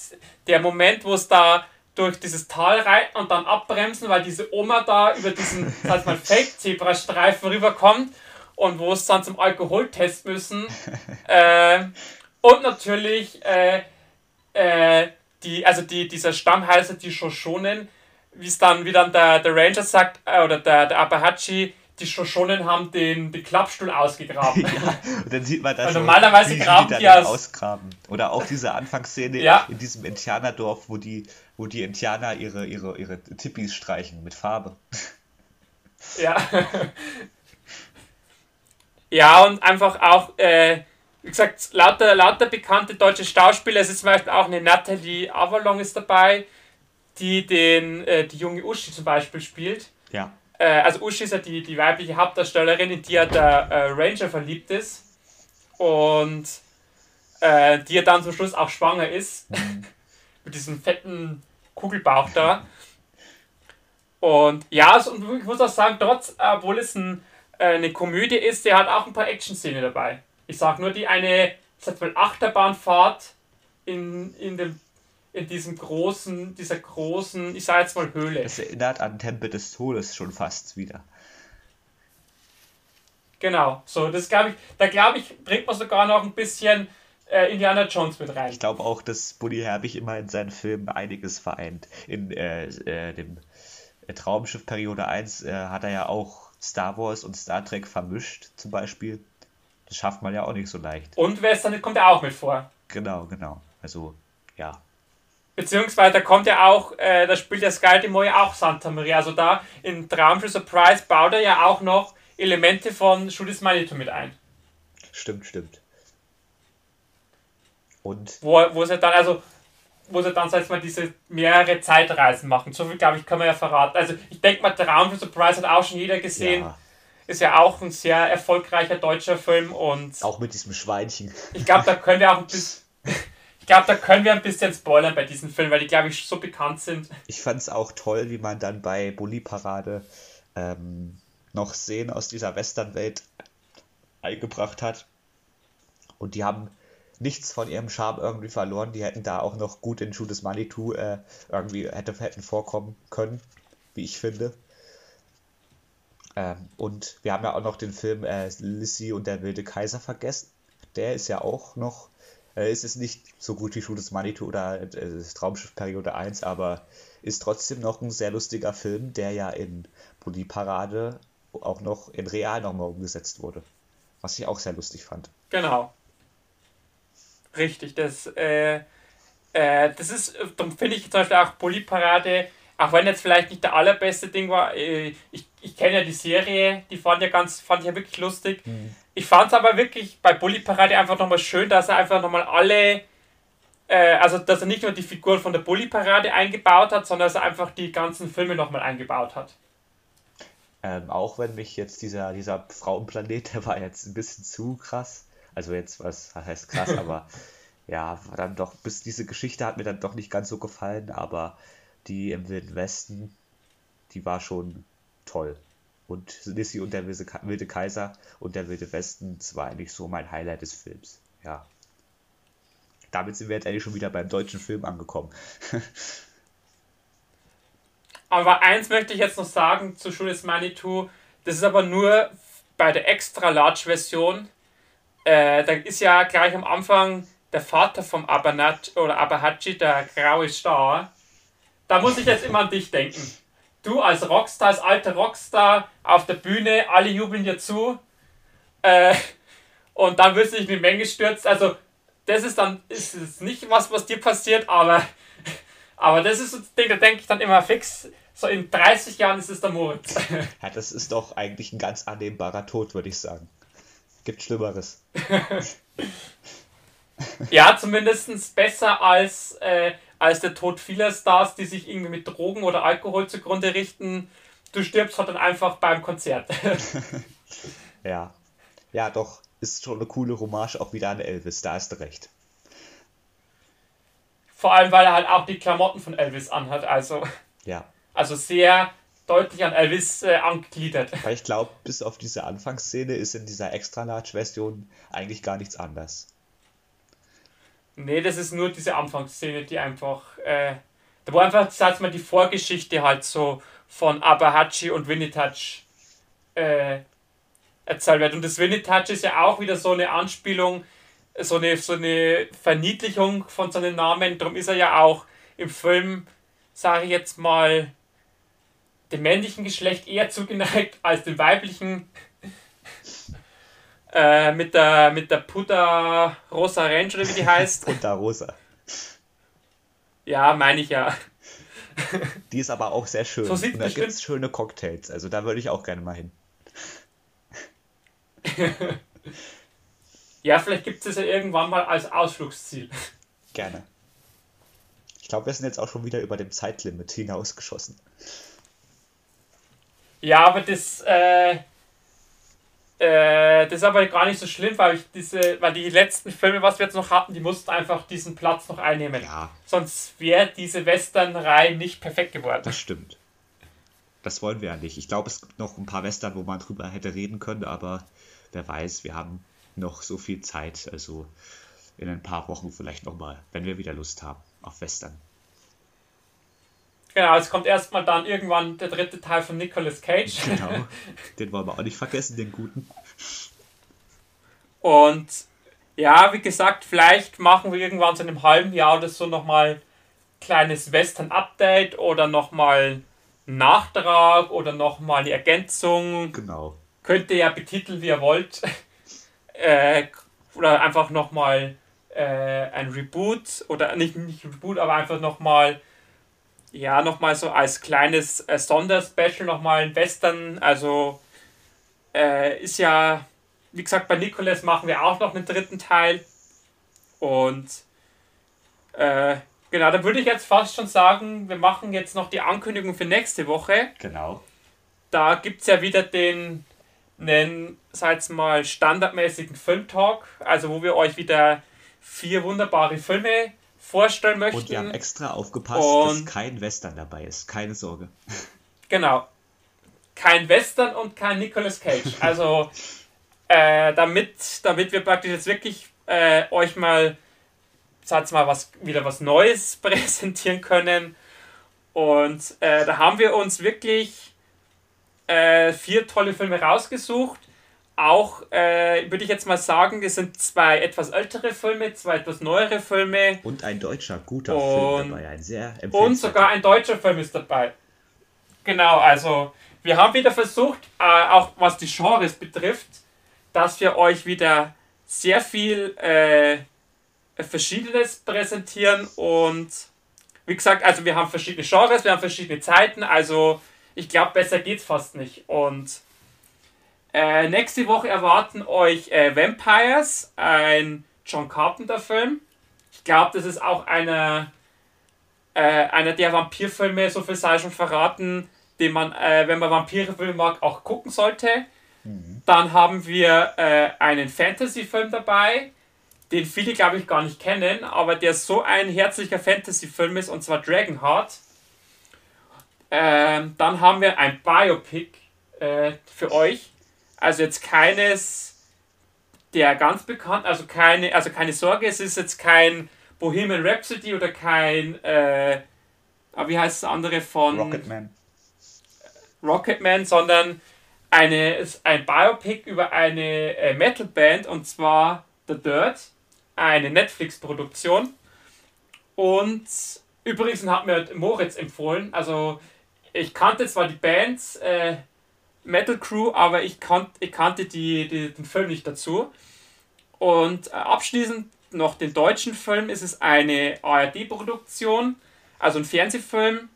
Der Moment, wo es da durch dieses Tal reiten und dann abbremsen, weil diese Oma da über diesen, sag mal, Fake-Zebrastreifen rüberkommt und wo es dann zum Alkoholtest müssen. äh, und natürlich äh, äh, die, also die, dieser Stamm heißt die Shoshonen, wie es dann, wie dann der, der Ranger sagt, äh, oder der, der Apahachi, die Shoshonen haben den, den Klappstuhl ausgegraben.
ja, und dann sieht man da
schon, normalerweise graben die, die aus
ausgraben. Oder auch diese Anfangsszene
ja.
in diesem Indianerdorf, wo die, wo die Indianer ihre, ihre, ihre Tippis streichen mit Farbe.
Ja. ja, und einfach auch, äh, wie gesagt, lauter, lauter bekannte deutsche Schauspieler. Es ist zum Beispiel auch eine Natalie Avalon ist dabei, die den, äh, die junge Uschi zum Beispiel spielt.
Ja.
Äh, also Uschi ist ja die, die weibliche Hauptdarstellerin, in die ja der äh, Ranger verliebt ist. Und äh, die ja dann zum Schluss auch schwanger ist. Mhm. Mit diesem fetten Kugelbauch da. Und ja, also, und ich muss auch sagen, trotz, obwohl es ein, äh, eine Komödie ist, der hat auch ein paar Action-Szenen dabei. Ich sag nur die eine, sag mal, Achterbahnfahrt in, in, dem, in diesem großen, dieser großen, ich sag jetzt mal Höhle.
Es erinnert an Tempel des Todes schon fast wieder.
Genau, so, das glaube ich, da glaube ich, bringt man sogar noch ein bisschen äh, Indiana Jones mit rein.
Ich glaube auch, dass Buddy Herbig immer in seinen Filmen einiges vereint. In äh, äh, dem Traumschiff Periode 1 äh, hat er ja auch Star Wars und Star Trek vermischt, zum Beispiel. Das schafft man ja auch nicht so leicht.
Und Western kommt ja auch mit vor.
Genau, genau. Also, ja.
Beziehungsweise da kommt ja auch, äh, da spielt der Sky Demo ja auch Santa Maria. Also da in Traumschiff Surprise baut er ja auch noch Elemente von Judith Manito mit ein.
Stimmt, stimmt. Und?
Wo, wo sie dann, also, wo sie dann, sag ich mal, diese mehrere Zeitreisen machen. So viel, glaube ich, kann man ja verraten. Also, ich denke mal, Traumschiff Surprise hat auch schon jeder gesehen. Ja. Ist ja auch ein sehr erfolgreicher deutscher Film und.
Auch mit diesem Schweinchen.
Ich glaube, da können wir auch ein bisschen. Ich glaube, da können wir ein bisschen spoilern bei diesem Film, weil die, glaube ich, so bekannt sind.
Ich fand es auch toll, wie man dann bei Bully Parade ähm, noch Szenen aus dieser Westernwelt eingebracht hat. Und die haben nichts von ihrem Charme irgendwie verloren. Die hätten da auch noch gut in Judas Manitou äh, irgendwie hätte, hätten vorkommen können, wie ich finde. Ähm, und wir haben ja auch noch den Film äh, Lissy und der wilde Kaiser vergessen. Der ist ja auch noch, äh, ist es nicht so gut wie Shoot des Manitou oder äh, Traumschiff Periode 1, aber ist trotzdem noch ein sehr lustiger Film, der ja in Bully Parade auch noch in real nochmal umgesetzt wurde. Was ich auch sehr lustig fand.
Genau. Richtig, das, äh, äh, das ist, darum finde ich zum Beispiel auch Bully Parade auch wenn jetzt vielleicht nicht der allerbeste Ding war, äh, ich, ich kenne ja die Serie, die fand ja ganz, fand ich ja wirklich lustig. Mhm. Ich fand es aber wirklich bei Bully Parade einfach nochmal schön, dass er einfach nochmal alle, äh, also dass er nicht nur die Figuren von der Bully Parade eingebaut hat, sondern dass er einfach die ganzen Filme nochmal eingebaut hat.
Ähm, auch wenn mich jetzt dieser, dieser Frauenplanet, der war jetzt ein bisschen zu krass. Also jetzt, was heißt krass, aber ja, dann doch, bis diese Geschichte hat mir dann doch nicht ganz so gefallen, aber die im Wilden Westen, die war schon toll. Und Lissy und der Wilde Kaiser und der Wilde Westen, das war eigentlich so mein Highlight des Films. Ja. Damit sind wir jetzt eigentlich schon wieder beim deutschen Film angekommen.
Aber eins möchte ich jetzt noch sagen zu Julius Manitou. Das ist aber nur bei der Extra Large Version. Äh, da ist ja gleich am Anfang der Vater vom Abanat oder Abahachi, der graue Star. Da muss ich jetzt immer an dich denken. Du als Rockstar, als alter Rockstar auf der Bühne, alle jubeln dir zu. Äh, und dann wirst du dich in die Menge stürzt. Also, das ist dann ist es nicht was, was dir passiert, aber, aber das ist so das Ding, da denke ich dann immer fix. So in 30 Jahren ist es der Moritz.
Ja, das ist doch eigentlich ein ganz annehmbarer Tod, würde ich sagen. Gibt Schlimmeres.
ja, zumindest besser als, äh, als der Tod vieler Stars, die sich irgendwie mit Drogen oder Alkohol zugrunde richten. Du stirbst halt dann einfach beim Konzert.
ja. Ja, doch. Ist schon eine coole Hommage auch wieder an Elvis, da hast du recht.
Vor allem, weil er halt auch die Klamotten von Elvis anhat, also.
Ja.
Also sehr deutlich an Elvis äh, angegliedert.
Weil ich glaube, bis auf diese Anfangsszene ist in dieser Extra-Large-Version eigentlich gar nichts anders.
Nee, das ist nur diese Anfangsszene, die einfach, äh, da wo einfach, sag mal, die Vorgeschichte halt so von Abahachi und Winnetouch äh, erzählt wird. Und das Winnetouch ist ja auch wieder so eine Anspielung, so eine, so eine Verniedlichung von seinem Namen. Darum ist er ja auch im Film, sage ich jetzt mal, dem männlichen Geschlecht eher zugeneigt als dem weiblichen. Äh, mit der, mit der Puta Rosa Range oder wie die heißt.
Puta Rosa.
Ja, meine ich ja.
Die ist aber auch sehr schön. So sieht Und da gibt es schöne Cocktails. Also da würde ich auch gerne mal hin.
ja, vielleicht gibt es ja irgendwann mal als Ausflugsziel.
Gerne. Ich glaube, wir sind jetzt auch schon wieder über dem Zeitlimit hinausgeschossen.
Ja, aber das, äh, äh, das ist aber gar nicht so schlimm, weil ich diese, weil die letzten Filme, was wir jetzt noch hatten, die mussten einfach diesen Platz noch einnehmen.
Ja.
Sonst wäre diese Western-Reihe nicht perfekt geworden.
Das stimmt. Das wollen wir ja nicht. Ich glaube, es gibt noch ein paar Western, wo man drüber hätte reden können, aber wer weiß, wir haben noch so viel Zeit. Also in ein paar Wochen vielleicht nochmal, wenn wir wieder Lust haben auf Western.
Genau, es kommt erstmal dann irgendwann der dritte Teil von Nicolas Cage.
Genau, den wollen wir auch nicht vergessen, den guten.
Und ja, wie gesagt, vielleicht machen wir irgendwann so in einem halben Jahr oder so nochmal kleines Western-Update oder nochmal Nachtrag oder nochmal eine Ergänzung.
Genau.
Könnt ihr ja betiteln, wie ihr wollt. äh, oder einfach nochmal äh, ein Reboot oder nicht, nicht Reboot, aber einfach nochmal ja, nochmal so als kleines äh, Sonderspecial nochmal ein Western. Also äh, ist ja, wie gesagt, bei Nicholas machen wir auch noch einen dritten Teil. Und äh, genau, da würde ich jetzt fast schon sagen, wir machen jetzt noch die Ankündigung für nächste Woche.
Genau.
Da gibt es ja wieder den, einen, sag mal, standardmäßigen Filmtalk, also wo wir euch wieder vier wunderbare Filme vorstellen möchten. Und
wir haben extra aufgepasst, und dass kein Western dabei ist. Keine Sorge.
Genau. Kein Western und kein Nicolas Cage. Also, äh, damit, damit wir praktisch jetzt wirklich äh, euch mal, sag's mal, was, wieder was Neues präsentieren können. Und äh, da haben wir uns wirklich äh, vier tolle Filme rausgesucht auch, äh, würde ich jetzt mal sagen, es sind zwei etwas ältere Filme, zwei etwas neuere Filme.
Und ein deutscher guter und, Film dabei, ein sehr
Und sogar ein deutscher Film ist dabei. Genau, also wir haben wieder versucht, äh, auch was die Genres betrifft, dass wir euch wieder sehr viel äh, Verschiedenes präsentieren und wie gesagt, also wir haben verschiedene Genres, wir haben verschiedene Zeiten, also ich glaube, besser geht's fast nicht und äh, nächste Woche erwarten euch äh, Vampires, ein John Carpenter-Film. Ich glaube, das ist auch einer, äh, einer der Vampirfilme, so viel sei schon verraten, den man, äh, wenn man Vampire-Filme mag, auch gucken sollte. Mhm. Dann haben wir äh, einen Fantasy-Film dabei, den viele, glaube ich, gar nicht kennen, aber der so ein herzlicher Fantasy-Film ist, und zwar Dragonheart. Ähm, dann haben wir ein Biopic äh, für euch also jetzt keines der ganz bekannt, also keine, also keine Sorge, es ist jetzt kein Bohemian Rhapsody oder kein, äh, ah, wie heißt das andere von
Rocketman.
Rocketman, sondern eine, ein Biopic über eine äh, Metalband und zwar The Dirt, eine Netflix-Produktion. Und übrigens hat mir Moritz empfohlen, also ich kannte zwar die Bands äh, Metal Crew, aber ich, kannt, ich kannte die, die, den Film nicht dazu. Und äh, abschließend noch den deutschen Film. ist Es eine ARD-Produktion, also ein Fernsehfilm.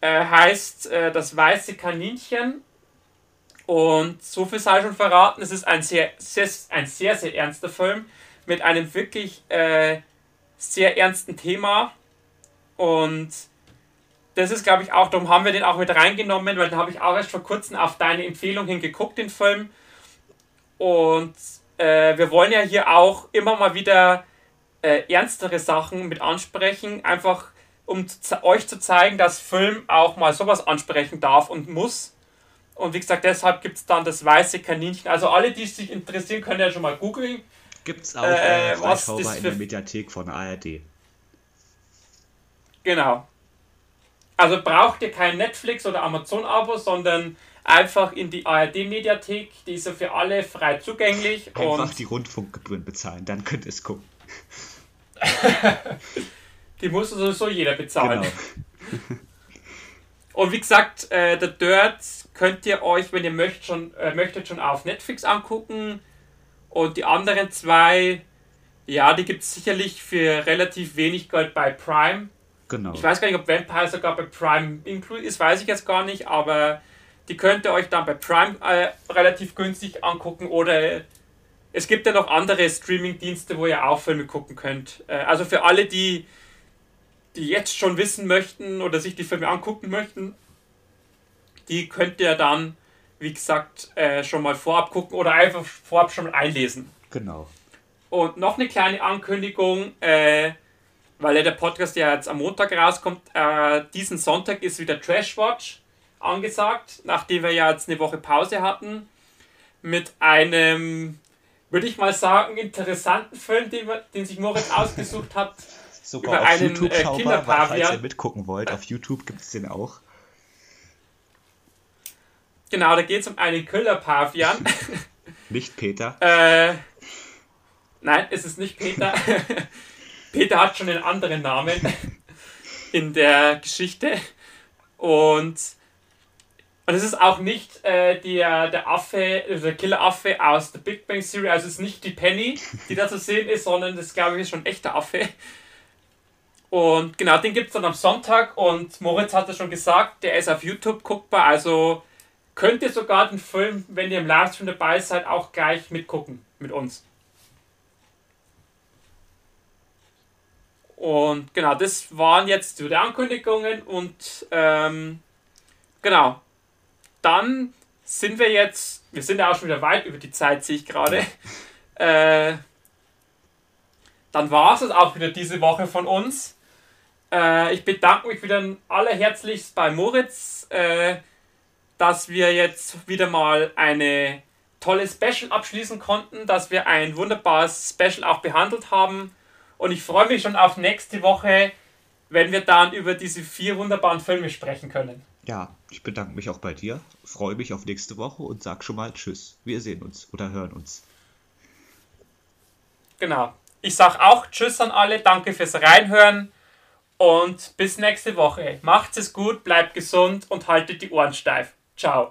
Äh, heißt äh, Das weiße Kaninchen. Und so viel sei schon verraten, es ist ein sehr, sehr, ein sehr, sehr ernster Film mit einem wirklich äh, sehr ernsten Thema. Und das ist, glaube ich, auch, darum haben wir den auch mit reingenommen, weil da habe ich auch erst vor kurzem auf deine Empfehlung hingeguckt, den Film. Und äh, wir wollen ja hier auch immer mal wieder äh, ernstere Sachen mit ansprechen, einfach um euch zu zeigen, dass Film auch mal sowas ansprechen darf und muss. Und wie gesagt, deshalb gibt es dann das weiße Kaninchen. Also alle, die sich interessieren, können ja schon mal googeln.
Gibt es auch äh, was in der Mediathek von ARD.
Genau. Also braucht ihr kein Netflix oder Amazon-Abo, sondern einfach in die ARD-Mediathek. Die ist ja für alle frei zugänglich.
Einfach die Rundfunkgebühren bezahlen, dann könnt ihr es gucken.
die muss sowieso jeder bezahlen. Genau. Und wie gesagt, äh, The Dirt könnt ihr euch, wenn ihr möchtet, schon, äh, möchtet, schon auf Netflix angucken. Und die anderen zwei, ja, die gibt es sicherlich für relativ wenig Geld bei Prime. Genau. Ich weiß gar nicht, ob Vampire sogar bei Prime included ist, weiß ich jetzt gar nicht, aber die könnt ihr euch dann bei Prime äh, relativ günstig angucken oder es gibt ja noch andere Streaming-Dienste, wo ihr auch Filme gucken könnt. Äh, also für alle, die, die jetzt schon wissen möchten oder sich die Filme angucken möchten, die könnt ihr dann, wie gesagt, äh, schon mal vorab gucken oder einfach vorab schon mal einlesen.
Genau.
Und noch eine kleine Ankündigung, äh, weil ja der Podcast ja jetzt am Montag rauskommt. Äh, diesen Sonntag ist wieder Trashwatch angesagt, nachdem wir ja jetzt eine Woche Pause hatten. Mit einem, würde ich mal sagen, interessanten Film, den, den sich Moritz ausgesucht hat.
Sogar über auf einen YouTube äh, schaubar, falls ihr mitgucken wollt. Auf YouTube gibt es den auch.
Genau, da geht es um einen Killer-Pavian.
nicht Peter.
Äh, nein, es ist nicht Peter. Peter hat schon einen anderen Namen in der Geschichte. Und, und es ist auch nicht äh, der, der Affe, der Killer-Affe aus der Big Bang Theory. Also es ist nicht die Penny, die da zu sehen ist, sondern das glaube ich ist schon ein echter Affe. Und genau, den gibt es dann am Sonntag und Moritz hat es schon gesagt, der ist auf YouTube guckbar. Also könnt ihr sogar den Film, wenn ihr im Livestream dabei seid, auch gleich mitgucken mit uns. Und genau, das waren jetzt die Ankündigungen und ähm, genau, dann sind wir jetzt, wir sind ja auch schon wieder weit über die Zeit, sehe ich gerade. Äh, dann war es auch wieder diese Woche von uns. Äh, ich bedanke mich wieder allerherzlichst bei Moritz, äh, dass wir jetzt wieder mal eine tolle Special abschließen konnten, dass wir ein wunderbares Special auch behandelt haben und ich freue mich schon auf nächste Woche, wenn wir dann über diese vier wunderbaren Filme sprechen können.
Ja, ich bedanke mich auch bei dir, freue mich auf nächste Woche und sag schon mal Tschüss. Wir sehen uns oder hören uns.
Genau. Ich sag auch Tschüss an alle, danke fürs Reinhören und bis nächste Woche. Macht's es gut, bleibt gesund und haltet die Ohren steif. Ciao.